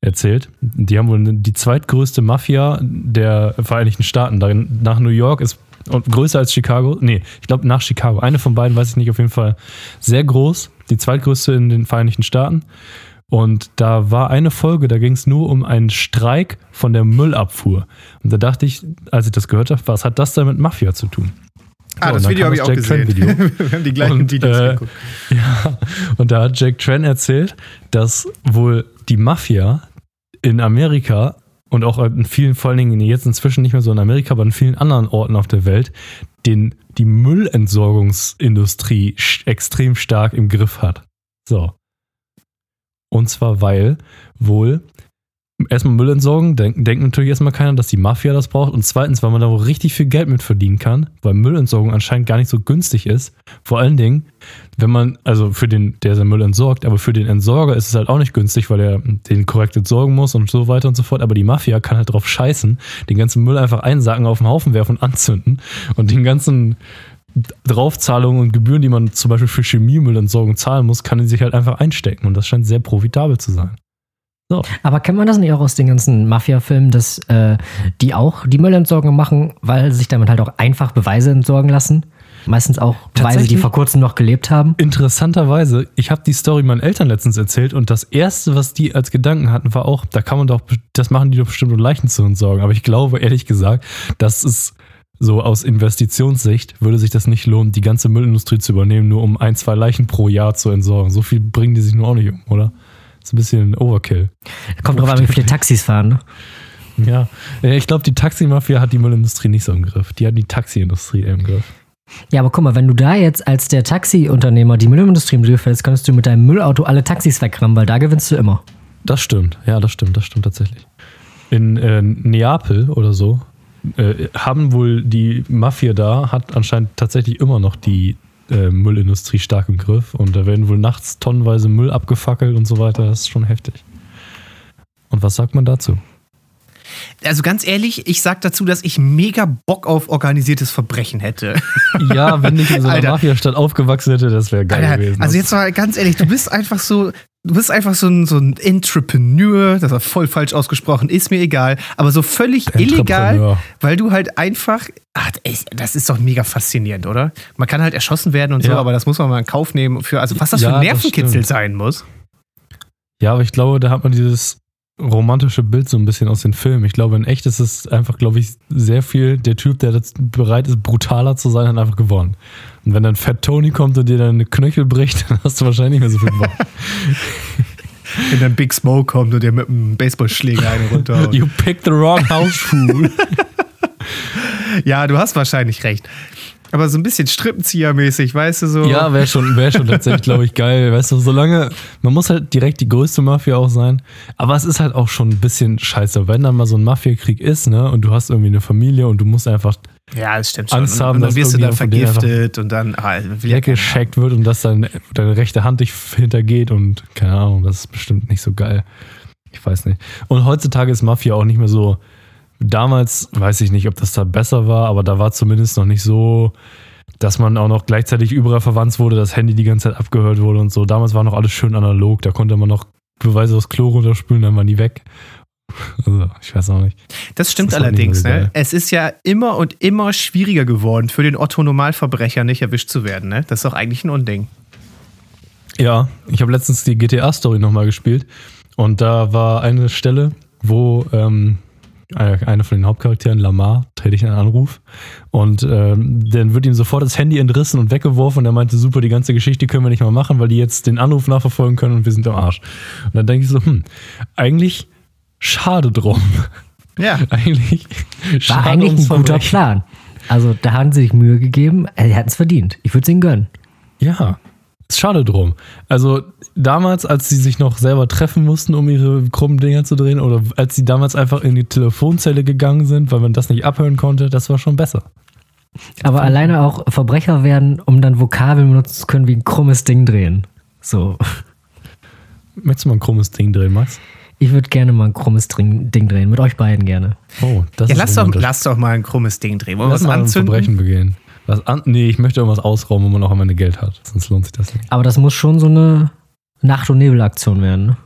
Speaker 1: erzählt. Die haben wohl die zweitgrößte Mafia der Vereinigten Staaten. Nach New York ist größer als Chicago. Nee, ich glaube nach Chicago. Eine von beiden weiß ich nicht, auf jeden Fall sehr groß die zweitgrößte in den Vereinigten Staaten. Und da war eine Folge, da ging es nur um einen Streik von der Müllabfuhr. Und da dachte ich, als ich das gehört habe, was hat das denn mit Mafia zu tun?
Speaker 3: Ah, so, das Video habe ich auch gesehen. Wir haben die gleichen und, Videos äh, geguckt.
Speaker 1: Ja, und da hat Jack Tran erzählt, dass wohl die Mafia in Amerika und auch in vielen, vor allen Dingen jetzt inzwischen nicht mehr so in Amerika, aber in vielen anderen Orten auf der Welt, den, die Müllentsorgungsindustrie extrem stark im Griff hat. So. Und zwar, weil wohl erstmal Müll entsorgen, denkt, denkt natürlich erstmal keiner, dass die Mafia das braucht. Und zweitens, weil man da wohl richtig viel Geld mit verdienen kann, weil Müllentsorgung anscheinend gar nicht so günstig ist. Vor allen Dingen, wenn man, also für den, der sein Müll entsorgt, aber für den Entsorger ist es halt auch nicht günstig, weil er den korrekt entsorgen muss und so weiter und so fort. Aber die Mafia kann halt drauf scheißen, den ganzen Müll einfach einsacken, auf den Haufen werfen und anzünden und den ganzen Draufzahlungen und Gebühren, die man zum Beispiel für Chemiemüllentsorgung zahlen muss, kann die sich halt einfach einstecken. Und das scheint sehr profitabel zu sein.
Speaker 2: So. Aber kennt man das nicht auch aus den ganzen Mafia-Filmen, dass äh, die auch die Müllentsorgung machen, weil sich damit halt auch einfach Beweise entsorgen lassen? Meistens auch Beweise, die vor kurzem noch gelebt haben.
Speaker 1: Interessanterweise, ich habe die Story meinen Eltern letztens erzählt und das erste, was die als Gedanken hatten, war auch, da kann man doch, das machen die doch bestimmt, um Leichen zu entsorgen. Aber ich glaube, ehrlich gesagt, das ist so aus Investitionssicht würde sich das nicht lohnen, die ganze Müllindustrie zu übernehmen, nur um ein, zwei Leichen pro Jahr zu entsorgen. So viel bringen die sich nur auch nicht um, oder? Das ist ein bisschen Overkill.
Speaker 2: Kommt drauf an, wie viele Taxis fahren, ne?
Speaker 1: Ja, ich glaube, die Taximafia hat die Müllindustrie nicht so im Griff. Die hat die Taxiindustrie im Griff.
Speaker 2: Ja, aber guck mal, wenn du da jetzt als der Taxiunternehmer die Müllindustrie im Griff hättest, könntest du mit deinem Müllauto alle Taxis wegrammen, weil da gewinnst du immer.
Speaker 1: Das stimmt, ja, das stimmt, das stimmt tatsächlich. In äh, Neapel oder so äh, haben wohl die Mafia da, hat anscheinend tatsächlich immer noch die äh, Müllindustrie stark im Griff und da werden wohl nachts tonnenweise Müll abgefackelt und so weiter. Das ist schon heftig. Und was sagt man dazu?
Speaker 3: Also ganz ehrlich, ich sag dazu, dass ich mega Bock auf organisiertes Verbrechen hätte.
Speaker 1: Ja, wenn ich in so einer Mafia-Stadt aufgewachsen hätte, das wäre geil Alter, gewesen.
Speaker 3: Also jetzt mal ganz ehrlich, du bist einfach so, du bist einfach so ein, so ein Entrepreneur, das war voll falsch ausgesprochen, ist mir egal, aber so völlig illegal, weil du halt einfach, ach, das ist doch mega faszinierend, oder? Man kann halt erschossen werden und ja. so, aber das muss man mal in Kauf nehmen für, also was das ja, für ein Nervenkitzel sein muss.
Speaker 1: Ja, aber ich glaube, da hat man dieses romantische Bild so ein bisschen aus den Filmen. Ich glaube, in echt ist es einfach, glaube ich, sehr viel, der Typ, der bereit ist, brutaler zu sein, hat einfach gewonnen. Und wenn dann Fat Tony kommt und dir deine Knöchel bricht, dann hast du wahrscheinlich nicht mehr so viel Bock.
Speaker 3: wenn dann Big Smoke kommt und dir mit einem Baseballschläger einen runter.
Speaker 1: You picked the wrong house fool.
Speaker 3: ja, du hast wahrscheinlich recht. Aber so ein bisschen Strippenzieher-mäßig, weißt du so.
Speaker 1: Ja, wäre schon, wär schon tatsächlich, glaube ich, geil. Weißt du, solange, man muss halt direkt die größte Mafia auch sein. Aber es ist halt auch schon ein bisschen scheiße, wenn dann mal so ein Mafiakrieg ist, ne, und du hast irgendwie eine Familie und du musst einfach
Speaker 3: ja, das stimmt schon.
Speaker 1: Angst haben,
Speaker 3: und dann wirst du dann vergiftet und dann ah,
Speaker 1: weggescheckt wird und dass dann deine rechte Hand dich hintergeht und keine Ahnung, das ist bestimmt nicht so geil. Ich weiß nicht. Und heutzutage ist Mafia auch nicht mehr so Damals weiß ich nicht, ob das da besser war, aber da war zumindest noch nicht so, dass man auch noch gleichzeitig überall verwandt wurde, das Handy die ganze Zeit abgehört wurde und so. Damals war noch alles schön analog, da konnte man noch Beweise aus Klo runterspülen, dann waren die weg. Also, ich weiß auch nicht.
Speaker 3: Das stimmt das allerdings, so ne? Es ist ja immer und immer schwieriger geworden, für den Otto-Normalverbrecher nicht erwischt zu werden, ne? Das ist doch eigentlich ein Unding.
Speaker 1: Ja, ich habe letztens die GTA-Story nochmal gespielt und da war eine Stelle, wo ähm, einer von den Hauptcharakteren, Lamar, ich einen Anruf und ähm, dann wird ihm sofort das Handy entrissen und weggeworfen und er meinte, super, die ganze Geschichte können wir nicht mal machen, weil die jetzt den Anruf nachverfolgen können und wir sind am Arsch. Und dann denke ich so, hm, eigentlich schade drum.
Speaker 3: Ja.
Speaker 2: eigentlich War eigentlich ein guter Plan. Also da haben sie sich Mühe gegeben, er hat es verdient. Ich würde es ihnen gönnen.
Speaker 1: Ja, ist schade drum. Also damals, als sie sich noch selber treffen mussten, um ihre krummen Dinger zu drehen, oder als sie damals einfach in die Telefonzelle gegangen sind, weil man das nicht abhören konnte, das war schon besser.
Speaker 2: Aber alleine auch Verbrecher werden, um dann Vokabeln benutzen zu können, wie ein krummes Ding drehen. So.
Speaker 1: Möchtest du mal ein krummes Ding drehen, Max?
Speaker 2: Ich würde gerne mal ein krummes Ding drehen, mit euch beiden gerne.
Speaker 3: Oh, das ja, ist lass doch, lass doch mal ein krummes Ding drehen. Wollen wir was anzünden?
Speaker 1: Verbrechen begehen. Was an, nee, ich möchte irgendwas ausrauben, wo man auch am Ende Geld hat. Sonst lohnt sich das nicht.
Speaker 2: Aber das muss schon so eine Nacht- und Nebelaktion werden, ne?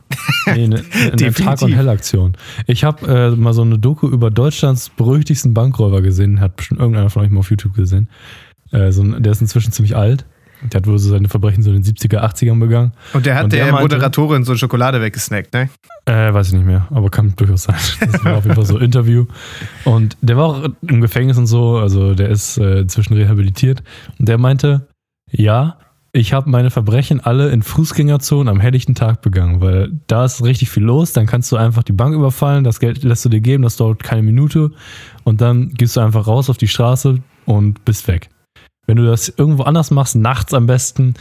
Speaker 1: Nee, eine, eine Tag- und Hellaktion. Ich habe äh, mal so eine Doku über Deutschlands berüchtigsten Bankräuber gesehen. Hat bestimmt irgendeiner von euch mal auf YouTube gesehen. Äh, so ein, der ist inzwischen ziemlich alt. Der hat wohl so seine Verbrechen so in den 70er, 80ern begangen.
Speaker 3: Und der hat und der, der meinte, Moderatorin so Schokolade weggesnackt, ne?
Speaker 1: Äh, weiß ich nicht mehr, aber kann durchaus sein. Das war auf jeden Fall so ein Interview. Und der war auch im Gefängnis und so, also der ist äh, inzwischen rehabilitiert. Und der meinte, ja, ich habe meine Verbrechen alle in Fußgängerzonen am helllichten Tag begangen, weil da ist richtig viel los. Dann kannst du einfach die Bank überfallen, das Geld lässt du dir geben, das dauert keine Minute. Und dann gehst du einfach raus auf die Straße und bist weg. Wenn du das irgendwo anders machst, nachts am besten,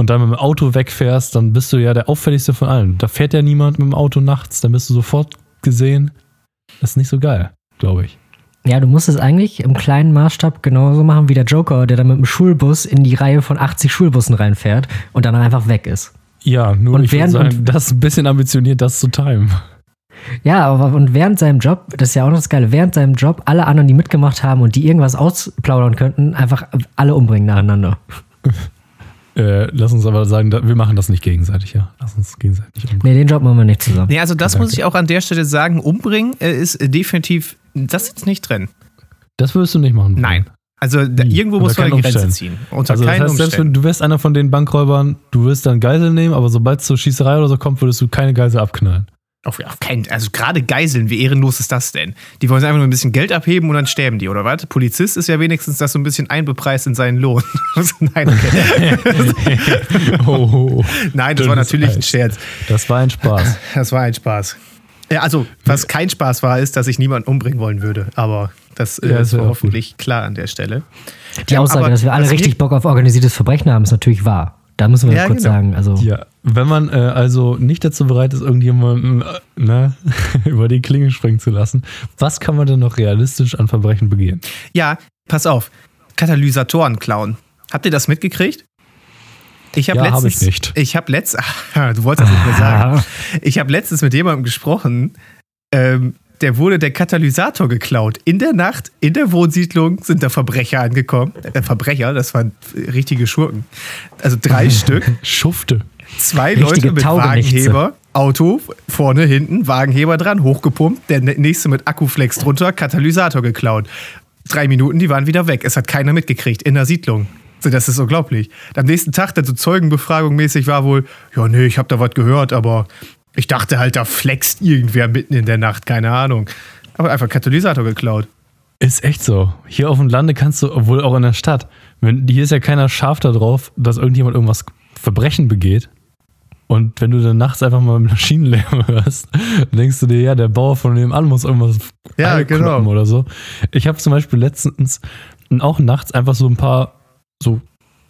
Speaker 1: und dann mit dem Auto wegfährst, dann bist du ja der auffälligste von allen. Da fährt ja niemand mit dem Auto nachts, dann bist du sofort gesehen. Das ist nicht so geil, glaube ich.
Speaker 2: Ja, du musst es eigentlich im kleinen Maßstab genauso machen wie der Joker, der dann mit dem Schulbus in die Reihe von 80 Schulbussen reinfährt und dann einfach weg ist.
Speaker 1: Ja, nur und ich während, sagen, das ist ein bisschen ambitioniert, das zu timen.
Speaker 2: Ja, aber und während seinem Job, das ist ja auch noch das Geile, während seinem Job alle anderen, die mitgemacht haben und die irgendwas ausplaudern könnten, einfach alle umbringen nacheinander.
Speaker 1: Äh, lass uns aber sagen, wir machen das nicht gegenseitig, ja. Lass uns gegenseitig
Speaker 2: umbringen. Nee, den Job machen wir nicht zusammen.
Speaker 3: Nee, also das Danke. muss ich auch an der Stelle sagen, umbringen äh, ist definitiv, das ist nicht drin.
Speaker 1: Das würdest du nicht machen.
Speaker 3: Nein. Also da, irgendwo muss man eine Grenze ziehen.
Speaker 1: Unter also, keinen das heißt, selbst wenn du wärst einer von den Bankräubern, du wirst dann Geisel nehmen, aber sobald es zur Schießerei oder so kommt, würdest du keine Geisel abknallen.
Speaker 3: Auf, auf keinen, also gerade Geiseln, wie ehrenlos ist das denn? Die wollen einfach nur ein bisschen Geld abheben und dann sterben die, oder was? Polizist ist ja wenigstens das so ein bisschen einbepreist in seinen Lohn. Nein, okay. oh, Nein, das war natürlich ein Scherz.
Speaker 1: Das war ein Spaß.
Speaker 3: Das war ein Spaß. Ja, also, was kein Spaß war, ist, dass ich niemanden umbringen wollen würde. Aber das äh, ja, ist hoffentlich klar an der Stelle.
Speaker 2: Die Aussage, aber, dass wir alle richtig Bock auf organisiertes Verbrechen haben, ist natürlich wahr. Da müssen wir ja, kurz genau. sagen. Also
Speaker 1: ja, wenn man äh, also nicht dazu bereit ist, irgendjemanden äh, ne, über die Klinge springen zu lassen, was kann man denn noch realistisch an Verbrechen begehen?
Speaker 3: Ja, pass auf. Katalysatoren klauen. Habt ihr das mitgekriegt? Ich habe ja, letztens, hab ich nicht. Ich habe letztens, du wolltest das nicht mehr sagen. Ich habe letztens mit jemandem gesprochen, ähm, der wurde der Katalysator geklaut. In der Nacht, in der Wohnsiedlung sind da Verbrecher angekommen. Äh, Verbrecher, das waren richtige Schurken. Also drei Stück.
Speaker 1: Schufte.
Speaker 3: zwei Leute mit Wagenheber, Auto, vorne, hinten, Wagenheber dran, hochgepumpt, der nächste mit Akkuflex drunter, Katalysator geklaut. Drei Minuten, die waren wieder weg. Es hat keiner mitgekriegt in der Siedlung. Das ist unglaublich. Am nächsten Tag, dann so Zeugenbefragung mäßig war wohl, ja, nee, ich habe da was gehört, aber ich dachte halt, da flext irgendwer mitten in der Nacht, keine Ahnung. Aber einfach Katalysator geklaut.
Speaker 1: Ist echt so. Hier auf dem Lande kannst du, obwohl auch in der Stadt, wenn, hier ist ja keiner scharf darauf, dass irgendjemand irgendwas Verbrechen begeht. Und wenn du dann nachts einfach mal Maschinenlärm hörst, denkst du dir, ja, der Bauer von nebenan muss irgendwas
Speaker 3: ja, genau.
Speaker 1: oder so. Ich habe zum Beispiel letztens auch nachts einfach so ein paar so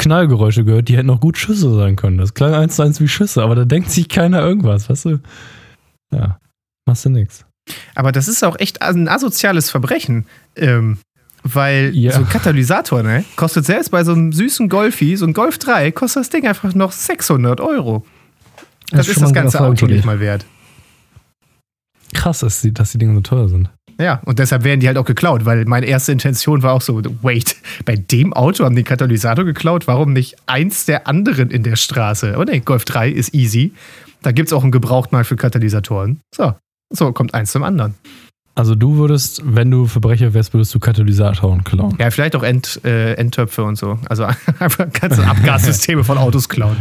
Speaker 1: Knallgeräusche gehört, die hätten auch gut Schüsse sein können. Das klang eins zu eins wie Schüsse, aber da denkt sich keiner irgendwas, weißt du? Ja, machst du nix.
Speaker 3: Aber das ist auch echt ein asoziales Verbrechen. Ähm, weil ja. so ein Katalysator, ne, kostet selbst bei so einem süßen Golfi, so ein Golf 3, kostet das Ding einfach noch 600 Euro. Das, das ist, ist das ganze Auto nicht mal wert.
Speaker 1: Krass, dass die, dass die Dinge so teuer sind.
Speaker 3: Ja, und deshalb werden die halt auch geklaut, weil meine erste Intention war auch so, wait, bei dem Auto haben die Katalysator geklaut, warum nicht eins der anderen in der Straße? Aber ne, Golf 3 ist easy. Da gibt es auch einen Gebrauchtmarkt für Katalysatoren. So, so kommt eins zum anderen.
Speaker 1: Also du würdest, wenn du Verbrecher wärst, würdest du Katalysatoren klauen.
Speaker 3: Ja, vielleicht auch End, äh, Endtöpfe und so. Also einfach ganze Abgassysteme von Autos klauen.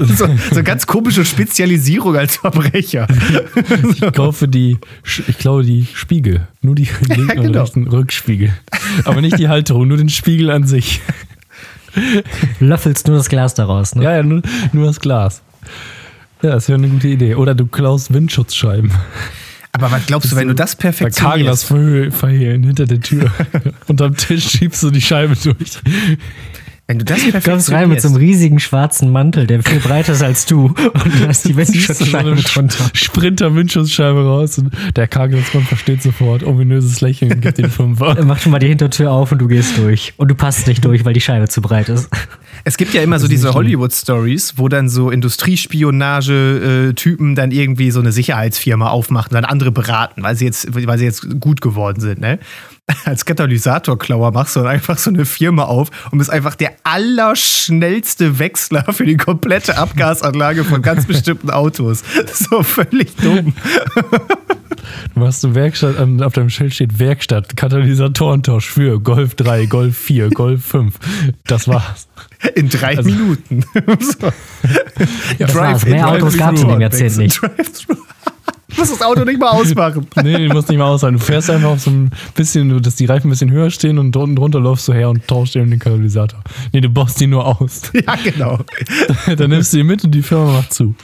Speaker 3: So, so ganz komische Spezialisierung als Verbrecher.
Speaker 1: Ich kaufe die, ich glaube die Spiegel. Nur die linken ja, genau. und rechten Rückspiegel. Aber nicht die Halterung, nur den Spiegel an sich.
Speaker 2: Löffelst nur das Glas daraus, ne?
Speaker 1: Ja, ja, nur, nur das Glas. Ja, das wäre eine gute Idee. Oder du klaust Windschutzscheiben.
Speaker 3: Aber was glaubst du, wenn du das perfektionierst?
Speaker 1: Bei Karglas verhehlen hinter der Tür. Unterm Tisch schiebst du die Scheibe durch.
Speaker 3: Wenn du das perfektionierst. Du kommst
Speaker 2: rein mit so einem riesigen schwarzen Mantel, der viel breiter ist als du. Und du hast die Windschutzscheibe drunter.
Speaker 1: Sprinter Windschutzscheibe raus und der Kargelsmann versteht sofort. Ominöses Lächeln gibt den Fünfer.
Speaker 2: Mach schon mal die Hintertür auf und du gehst durch. Und du passt nicht durch, weil die Scheibe zu breit ist.
Speaker 3: Es gibt ja immer so diese Hollywood-Stories, wo dann so Industriespionage-Typen dann irgendwie so eine Sicherheitsfirma aufmachen, dann andere beraten, weil sie jetzt, weil sie jetzt gut geworden sind. Ne? Als Katalysatorklauer machst du dann einfach so eine Firma auf und bist einfach der allerschnellste Wechsler für die komplette Abgasanlage von ganz bestimmten Autos. So völlig dumm.
Speaker 1: Du machst eine Werkstatt, auf deinem Schild steht Werkstatt, Katalysatorentausch für Golf 3, Golf 4, Golf 5. Das war's.
Speaker 3: In drei also, Minuten. so.
Speaker 2: ja, Drive Mehr Autos gab es in dem Jahrzehnt nicht.
Speaker 3: Du musst das Auto nicht mal ausmachen.
Speaker 1: nee, du musst nicht mal ausmachen. Du fährst einfach auf so ein bisschen, dass die Reifen ein bisschen höher stehen und unten drunter läufst du her und tauschst eben den Katalysator. Nee, du baust die nur aus.
Speaker 3: Ja, genau.
Speaker 1: Dann nimmst du die mit und die Firma macht zu.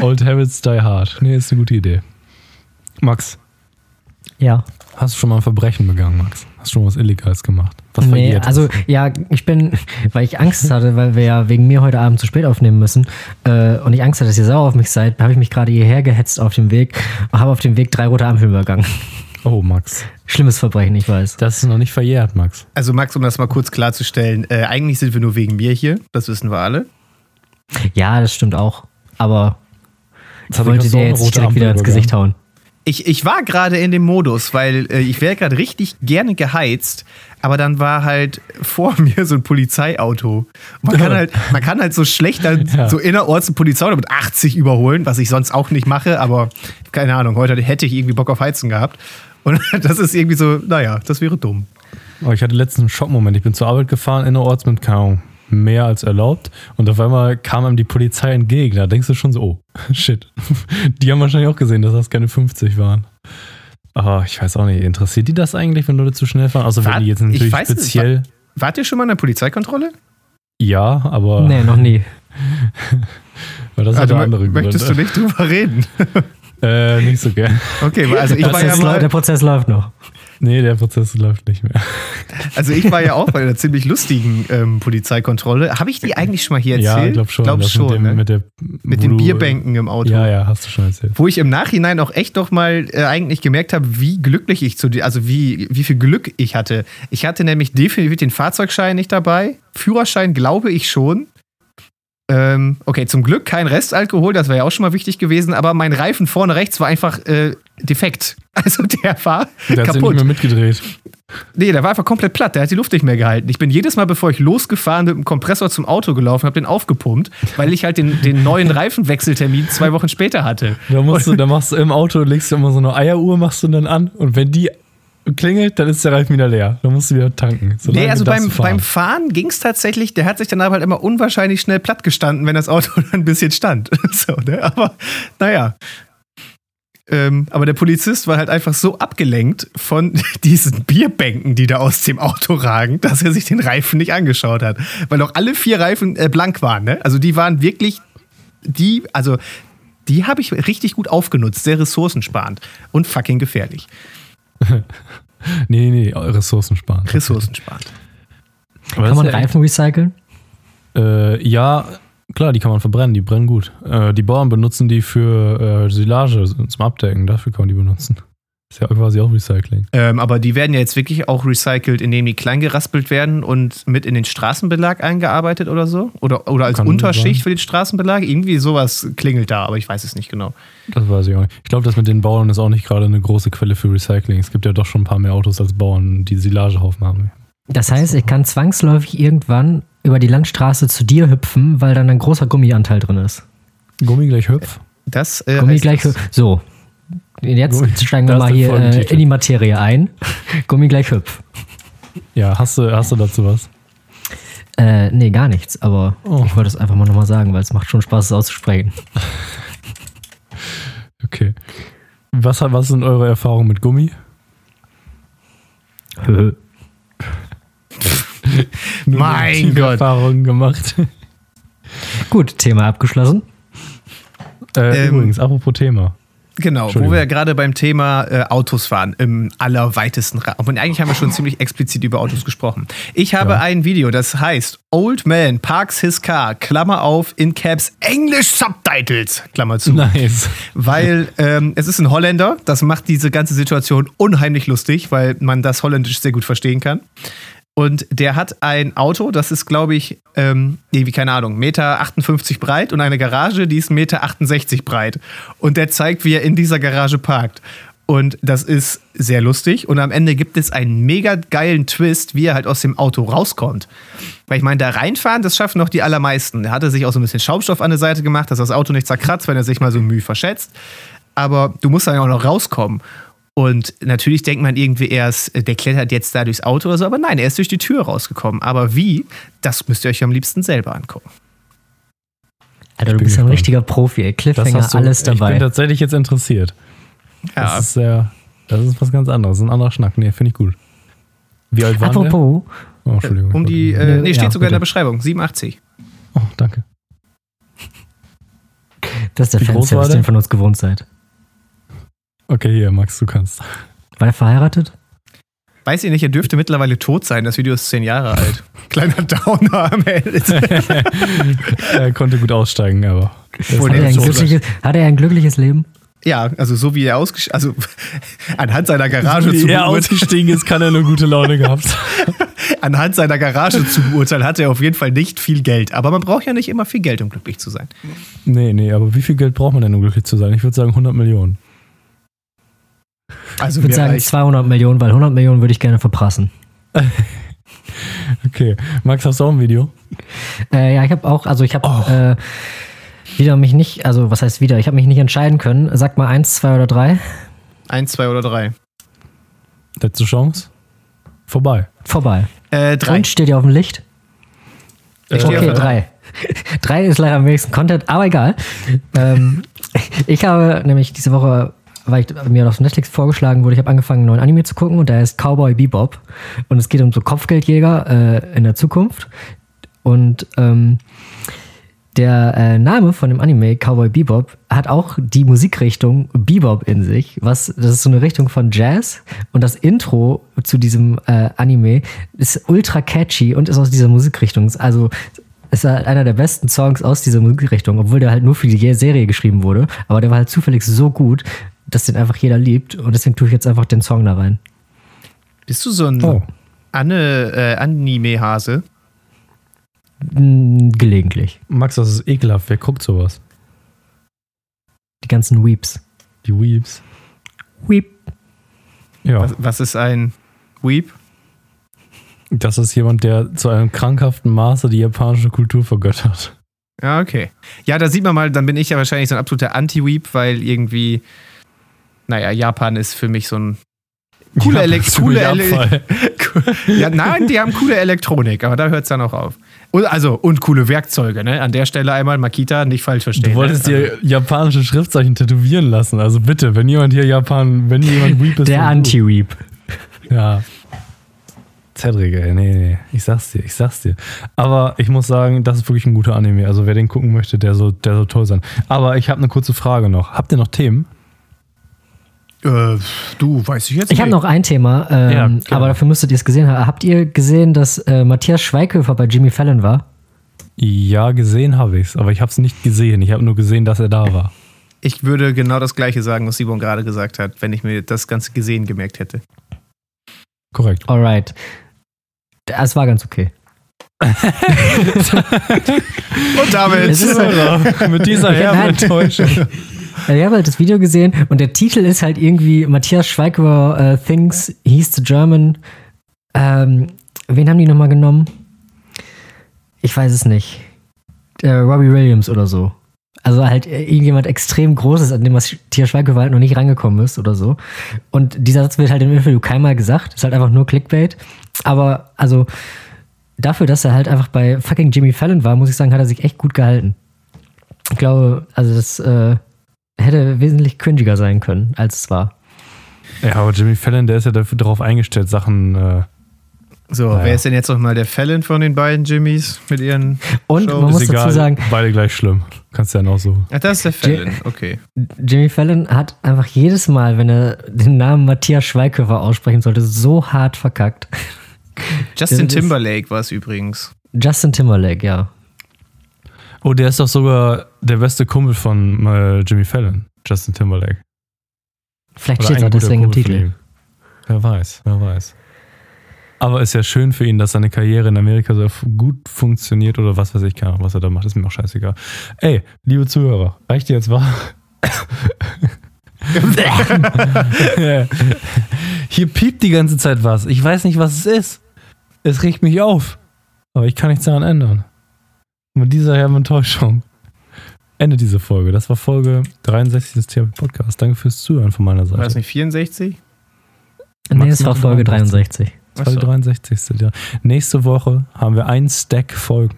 Speaker 1: Old Habits die hard. Nee, ist eine gute Idee. Max.
Speaker 2: Ja.
Speaker 1: Hast du schon mal ein Verbrechen begangen, Max? Hast du schon was Illegales gemacht? Was
Speaker 2: nee, also ja, ich bin, weil ich Angst hatte, weil wir ja wegen mir heute Abend zu spät aufnehmen müssen äh, und ich Angst hatte, dass ihr sauer auf mich seid, habe ich mich gerade hierher gehetzt auf dem Weg und habe auf dem Weg drei rote Ampeln übergangen.
Speaker 1: Oh, Max.
Speaker 2: Schlimmes Verbrechen, ich weiß.
Speaker 1: Das ist noch nicht verjährt, Max.
Speaker 3: Also Max, um das mal kurz klarzustellen, äh, eigentlich sind wir nur wegen mir hier, das wissen wir alle.
Speaker 2: Ja, das stimmt auch, aber ich wollte dir jetzt direkt wieder ins Gesicht hauen.
Speaker 3: Ich, ich war gerade in dem Modus, weil äh, ich wäre gerade richtig gerne geheizt, aber dann war halt vor mir so ein Polizeiauto. Man kann halt, man kann halt so schlecht dann ja. so innerorts ein Polizeiauto mit 80 überholen, was ich sonst auch nicht mache, aber keine Ahnung, heute hätte ich irgendwie Bock auf Heizen gehabt. Und das ist irgendwie so, naja, das wäre dumm.
Speaker 1: Aber ich hatte letztens einen Schockmoment. Ich bin zur Arbeit gefahren, innerorts mit, Ahnung, mehr als erlaubt. Und auf einmal kam ihm die Polizei entgegen. Da denkst du schon so, oh, shit. Die haben wahrscheinlich auch gesehen, dass das keine 50 waren. Aber ich weiß auch nicht, interessiert die das eigentlich, wenn Leute zu schnell fahren? Also wenn die jetzt natürlich weiß, speziell.
Speaker 3: War, wart ihr schon mal in der Polizeikontrolle?
Speaker 1: Ja, aber.
Speaker 2: Nee, noch nie.
Speaker 3: Weil das also, hat andere Gründe. Möchtest du nicht drüber reden?
Speaker 1: äh, nicht so gern.
Speaker 3: Okay, also ich war
Speaker 2: ja
Speaker 3: mal,
Speaker 2: der Prozess läuft noch.
Speaker 1: Nee, der Prozess läuft nicht mehr.
Speaker 3: Also ich war ja auch bei einer ziemlich lustigen ähm, Polizeikontrolle. Habe ich die eigentlich schon mal hier erzählt? Ja,
Speaker 1: ich glaube schon. Glaub
Speaker 3: schon,
Speaker 1: mit, dem,
Speaker 3: ne?
Speaker 1: mit, der,
Speaker 3: mit den Bierbänken im Auto.
Speaker 1: Ja, ja, hast du schon erzählt.
Speaker 3: Wo ich im Nachhinein auch echt doch mal äh, eigentlich gemerkt habe, wie glücklich ich zu dir, also wie, wie viel Glück ich hatte. Ich hatte nämlich definitiv den Fahrzeugschein nicht dabei. Führerschein glaube ich schon. Ähm, okay, zum Glück kein Restalkohol, das wäre ja auch schon mal wichtig gewesen, aber mein Reifen vorne rechts war einfach äh, defekt. Also der war
Speaker 1: der
Speaker 3: kaputt. Hat sich
Speaker 1: nicht mehr mitgedreht.
Speaker 3: Nee, der war einfach komplett platt. Der hat die Luft nicht mehr gehalten. Ich bin jedes Mal, bevor ich losgefahren mit dem Kompressor zum Auto gelaufen, habe den aufgepumpt, weil ich halt den, den neuen Reifenwechseltermin zwei Wochen später hatte.
Speaker 1: Da, musst du, da machst du im Auto, legst du immer so eine Eieruhr, machst du dann an und wenn die klingelt, dann ist der Reifen wieder leer. Dann musst du wieder tanken.
Speaker 3: Nee, also beim, fahren, beim Fahren ging es tatsächlich, der hat sich dann aber halt immer unwahrscheinlich schnell platt gestanden, wenn das Auto dann ein bisschen stand. so, ne? Aber naja. Ähm, aber der Polizist war halt einfach so abgelenkt von diesen Bierbänken, die da aus dem Auto ragen, dass er sich den Reifen nicht angeschaut hat. Weil auch alle vier Reifen äh, blank waren, ne? Also die waren wirklich, die, also die habe ich richtig gut aufgenutzt, sehr ressourcensparend und fucking gefährlich.
Speaker 1: nee, nee, ressourcensparend.
Speaker 3: Ressourcensparend.
Speaker 2: Kann man Reifen recyceln?
Speaker 1: Äh, ja, klar, die kann man verbrennen, die brennen gut. Äh, die Bauern benutzen die für äh, Silage zum Abdecken, dafür kann man die benutzen. Ist ja quasi auch Recycling.
Speaker 3: Ähm, aber die werden ja jetzt wirklich auch recycelt, indem die klein geraspelt werden und mit in den Straßenbelag eingearbeitet oder so? Oder, oder als Kann Unterschicht für den Straßenbelag? Irgendwie sowas klingelt da, aber ich weiß es nicht genau.
Speaker 1: Das weiß ich auch nicht. Ich glaube, das mit den Bauern ist auch nicht gerade eine große Quelle für Recycling. Es gibt ja doch schon ein paar mehr Autos als Bauern, die Silagehaufen haben.
Speaker 2: Das heißt, ich kann zwangsläufig irgendwann über die Landstraße zu dir hüpfen, weil dann ein großer Gummianteil drin ist.
Speaker 1: Gummi gleich hüpf?
Speaker 2: Das, äh, Gummi gleich hüpf. So, Jetzt Gummi, steigen wir mal hier äh, in die Materie ein. Gummi gleich hüpf.
Speaker 1: Ja, hast du, hast du dazu was?
Speaker 2: Äh, nee, gar nichts. Aber oh. ich wollte es einfach mal nochmal sagen, weil es macht schon Spaß, es auszusprechen.
Speaker 1: okay. Was, was sind eure Erfahrungen mit Gummi?
Speaker 3: mein Gott.
Speaker 1: Erfahrungen gemacht.
Speaker 2: Gut, Thema abgeschlossen.
Speaker 1: Äh, ähm, übrigens, apropos Thema.
Speaker 3: Genau, wo wir gerade beim Thema äh, Autos waren, im allerweitesten Rahmen. Und eigentlich haben wir schon ziemlich explizit über Autos gesprochen. Ich habe ja. ein Video, das heißt Old Man Parks His Car, Klammer auf, in Caps, English Subtitles, Klammer zu.
Speaker 1: Nice.
Speaker 3: Weil ähm, es ist ein Holländer, das macht diese ganze Situation unheimlich lustig, weil man das Holländisch sehr gut verstehen kann. Und der hat ein Auto, das ist, glaube ich, ähm, irgendwie, keine Ahnung, Meter 58 breit und eine Garage, die ist Meter 68 breit. Und der zeigt, wie er in dieser Garage parkt. Und das ist sehr lustig. Und am Ende gibt es einen mega geilen Twist, wie er halt aus dem Auto rauskommt. Weil ich meine, da reinfahren, das schaffen noch die allermeisten. Er hatte sich auch so ein bisschen Schaumstoff an der Seite gemacht, dass das Auto nicht zerkratzt, wenn er sich mal so Mühe verschätzt. Aber du musst dann auch noch rauskommen. Und natürlich denkt man irgendwie erst, äh, der klettert jetzt da durchs Auto oder so, aber nein, er ist durch die Tür rausgekommen. Aber wie, das müsst ihr euch am liebsten selber angucken.
Speaker 2: Alter, du bist ein richtiger Profi, ey. Cliffhanger, du, alles dabei.
Speaker 1: Ich bin tatsächlich jetzt interessiert. Ja. Das ist, sehr, das ist was ganz anderes, ein anderer Schnack. Nee, finde ich gut. Wie alt war
Speaker 2: Apropos.
Speaker 3: Der? Oh, Entschuldigung. Um die, äh, nee, steht ja, sogar bitte. in der Beschreibung, 87.
Speaker 1: Oh, danke.
Speaker 2: Das ist der Fanservice, den von uns gewohnt seid.
Speaker 1: Okay, hier, Max, du kannst.
Speaker 2: War er verheiratet?
Speaker 3: Weiß ich nicht, er dürfte mittlerweile tot sein. Das Video ist zehn Jahre alt. Kleiner Downer am Ende.
Speaker 1: er konnte gut aussteigen, aber.
Speaker 2: Hat er, hat er, ein glückliches Leben?
Speaker 3: Ja, also so wie er ausgestiegen also anhand seiner Garage
Speaker 1: so wie zu er ausgestiegen ist, kann er eine gute Laune gehabt.
Speaker 3: anhand seiner Garage zu beurteilen, hat er auf jeden Fall nicht viel Geld. Aber man braucht ja nicht immer viel Geld, um glücklich zu sein.
Speaker 1: Nee, nee, aber wie viel Geld braucht man denn, um glücklich zu sein? Ich würde sagen 100 Millionen.
Speaker 2: Also ich würde sagen 200 Millionen, weil 100 Millionen würde ich gerne verprassen.
Speaker 1: okay. Max, hast du auch ein Video?
Speaker 2: Äh, ja, ich habe auch, also ich habe oh. äh, wieder mich nicht, also was heißt wieder, ich habe mich nicht entscheiden können. Sag mal eins, zwei oder drei.
Speaker 3: Eins, zwei oder drei.
Speaker 1: Letzte Chance? Vorbei.
Speaker 2: Vorbei.
Speaker 3: Äh, drei. Und
Speaker 2: steht ihr auf dem Licht?
Speaker 3: Ich okay,
Speaker 2: drei. drei. drei ist leider am wenigsten Content, aber egal. ähm, ich habe nämlich diese Woche weil ich mir auf Netflix vorgeschlagen wurde, ich habe angefangen, einen neuen Anime zu gucken und der ist Cowboy Bebop. Und es geht um so Kopfgeldjäger äh, in der Zukunft. Und ähm, der äh, Name von dem Anime Cowboy Bebop hat auch die Musikrichtung Bebop in sich. Was, das ist so eine Richtung von Jazz. Und das Intro zu diesem äh, Anime ist ultra catchy und ist aus dieser Musikrichtung. Also ist halt einer der besten Songs aus dieser Musikrichtung, obwohl der halt nur für die Serie geschrieben wurde. Aber der war halt zufällig so gut, dass den einfach jeder liebt. Und deswegen tue ich jetzt einfach den Song da rein.
Speaker 3: Bist du so ein oh. Anne, äh, Anime-Hase?
Speaker 2: Gelegentlich.
Speaker 1: Max, das ist ekelhaft. Wer guckt sowas?
Speaker 2: Die ganzen Weeps.
Speaker 1: Die Weeps.
Speaker 2: Weep.
Speaker 3: Ja. Was, was ist ein Weep?
Speaker 1: Das ist jemand, der zu einem krankhaften Maße die japanische Kultur vergöttert.
Speaker 3: Ja, okay. Ja, da sieht man mal, dann bin ich ja wahrscheinlich so ein absoluter Anti-Weep, weil irgendwie, naja, Japan ist für mich so ein coole, Ele coole Ele ja, Nein, die haben coole Elektronik, aber da hört es dann auch auf. Und, also, und coole Werkzeuge, ne? An der Stelle einmal Makita, nicht falsch verstehen.
Speaker 1: Du wolltest ne? dir also, japanische Schriftzeichen tätowieren lassen. Also bitte, wenn jemand hier Japan, wenn jemand
Speaker 2: Weep ist. Der Anti-Weep.
Speaker 1: Ja. Cedric, ey, nee, nee, ich sag's dir, ich sag's dir. Aber ich muss sagen, das ist wirklich ein guter Anime. Also wer den gucken möchte, der soll, der soll toll sein. Aber ich habe eine kurze Frage noch. Habt ihr noch Themen?
Speaker 3: Äh, du, weiß ich jetzt
Speaker 2: nicht. Ich habe noch ein Thema, ähm, ja, genau. aber dafür müsstet ihr es gesehen haben. Habt ihr gesehen, dass äh, Matthias Schweighöfer bei Jimmy Fallon war?
Speaker 1: Ja, gesehen habe ich es, aber ich habe es nicht gesehen. Ich habe nur gesehen, dass er da war.
Speaker 3: Ich würde genau das Gleiche sagen, was Simon gerade gesagt hat, wenn ich mir das Ganze gesehen gemerkt hätte.
Speaker 1: Korrekt.
Speaker 2: Alright. Es war ganz okay. Und
Speaker 3: damit
Speaker 1: halt, mit dieser herben Enttäuschung.
Speaker 2: Ich habe halt das Video gesehen und der Titel ist halt irgendwie Matthias Schweighöfer uh, Thinks He's the German. Ähm, wen haben die nochmal genommen? Ich weiß es nicht. Äh, Robbie Williams oder so. Also halt irgendjemand extrem Großes, an dem Matthias Schweighöfer halt noch nicht rangekommen ist oder so. Und dieser Satz wird halt im Interview keinmal gesagt. Ist halt einfach nur Clickbait. Aber also dafür, dass er halt einfach bei fucking Jimmy Fallon war, muss ich sagen, hat er sich echt gut gehalten. Ich glaube, also das äh, hätte wesentlich cringiger sein können, als es war.
Speaker 1: Ja, aber Jimmy Fallon, der ist ja dafür, darauf eingestellt, Sachen. Äh,
Speaker 3: so, naja. wer ist denn jetzt nochmal der Fallon von den beiden Jimmys mit ihren.
Speaker 2: Und Shows? man muss dazu sagen.
Speaker 1: Beide gleich schlimm. Kannst du ja noch so.
Speaker 3: Ach, das ist der Fallon, okay.
Speaker 2: Jimmy Fallon hat einfach jedes Mal, wenn er den Namen Matthias Schweighöfer aussprechen sollte, so hart verkackt.
Speaker 3: Justin Timberlake war es übrigens.
Speaker 2: Justin Timberlake, ja.
Speaker 1: Oh, der ist doch sogar der beste Kumpel von äh, Jimmy Fallon, Justin Timberlake.
Speaker 2: Vielleicht steht er deswegen im Titel.
Speaker 1: Wer weiß, wer weiß. Aber ist ja schön für ihn, dass seine Karriere in Amerika so gut funktioniert oder was weiß ich, keine Ahnung, was er da macht, ist mir auch scheißegal. Ey, liebe Zuhörer, reicht dir jetzt wahr? Hier piept die ganze Zeit was. Ich weiß nicht, was es ist. Es regt mich auf. Aber ich kann nichts daran ändern. Mit dieser herben Enttäuschung Ende diese Folge. Das war Folge 63 des THP Podcasts. Danke fürs Zuhören von meiner Seite.
Speaker 3: War es nicht 64?
Speaker 2: Nee, es war Folge 63.
Speaker 1: Das war die 63. Ja. Nächste Woche haben wir einen Stack Folgen.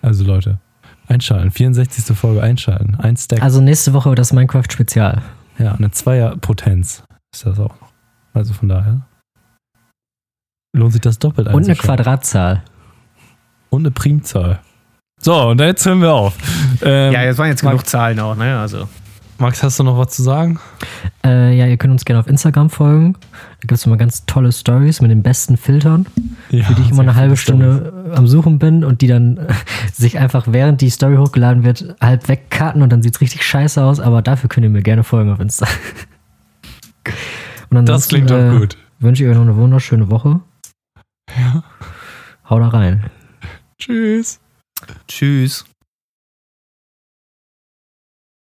Speaker 1: Also Leute, einschalten. 64. Folge einschalten. Ein Stack.
Speaker 2: Also nächste Woche das Minecraft-Spezial.
Speaker 1: Ja, eine Zweierpotenz ist das auch noch. Also von daher lohnt sich das doppelt
Speaker 2: Und eine Quadratzahl.
Speaker 1: Und eine Primzahl. So, und jetzt hören wir auf.
Speaker 3: Ähm, ja, jetzt waren jetzt Max, genug Zahlen auch, ne? Also.
Speaker 1: Max, hast du noch was zu sagen?
Speaker 2: Äh, ja, ihr könnt uns gerne auf Instagram folgen. Da gibt es immer ganz tolle Stories mit den besten Filtern, ja, für die ich immer eine halbe Stunde Storys. am Suchen bin und die dann sich einfach während die Story hochgeladen wird, halb wegkarten und dann sieht es richtig scheiße aus, aber dafür könnt ihr mir gerne folgen auf Insta.
Speaker 1: das klingt doch äh, gut.
Speaker 2: Wünsche ich euch noch eine wunderschöne Woche.
Speaker 1: Ja.
Speaker 2: Hau da rein.
Speaker 1: Tschüss.
Speaker 3: Tschüss.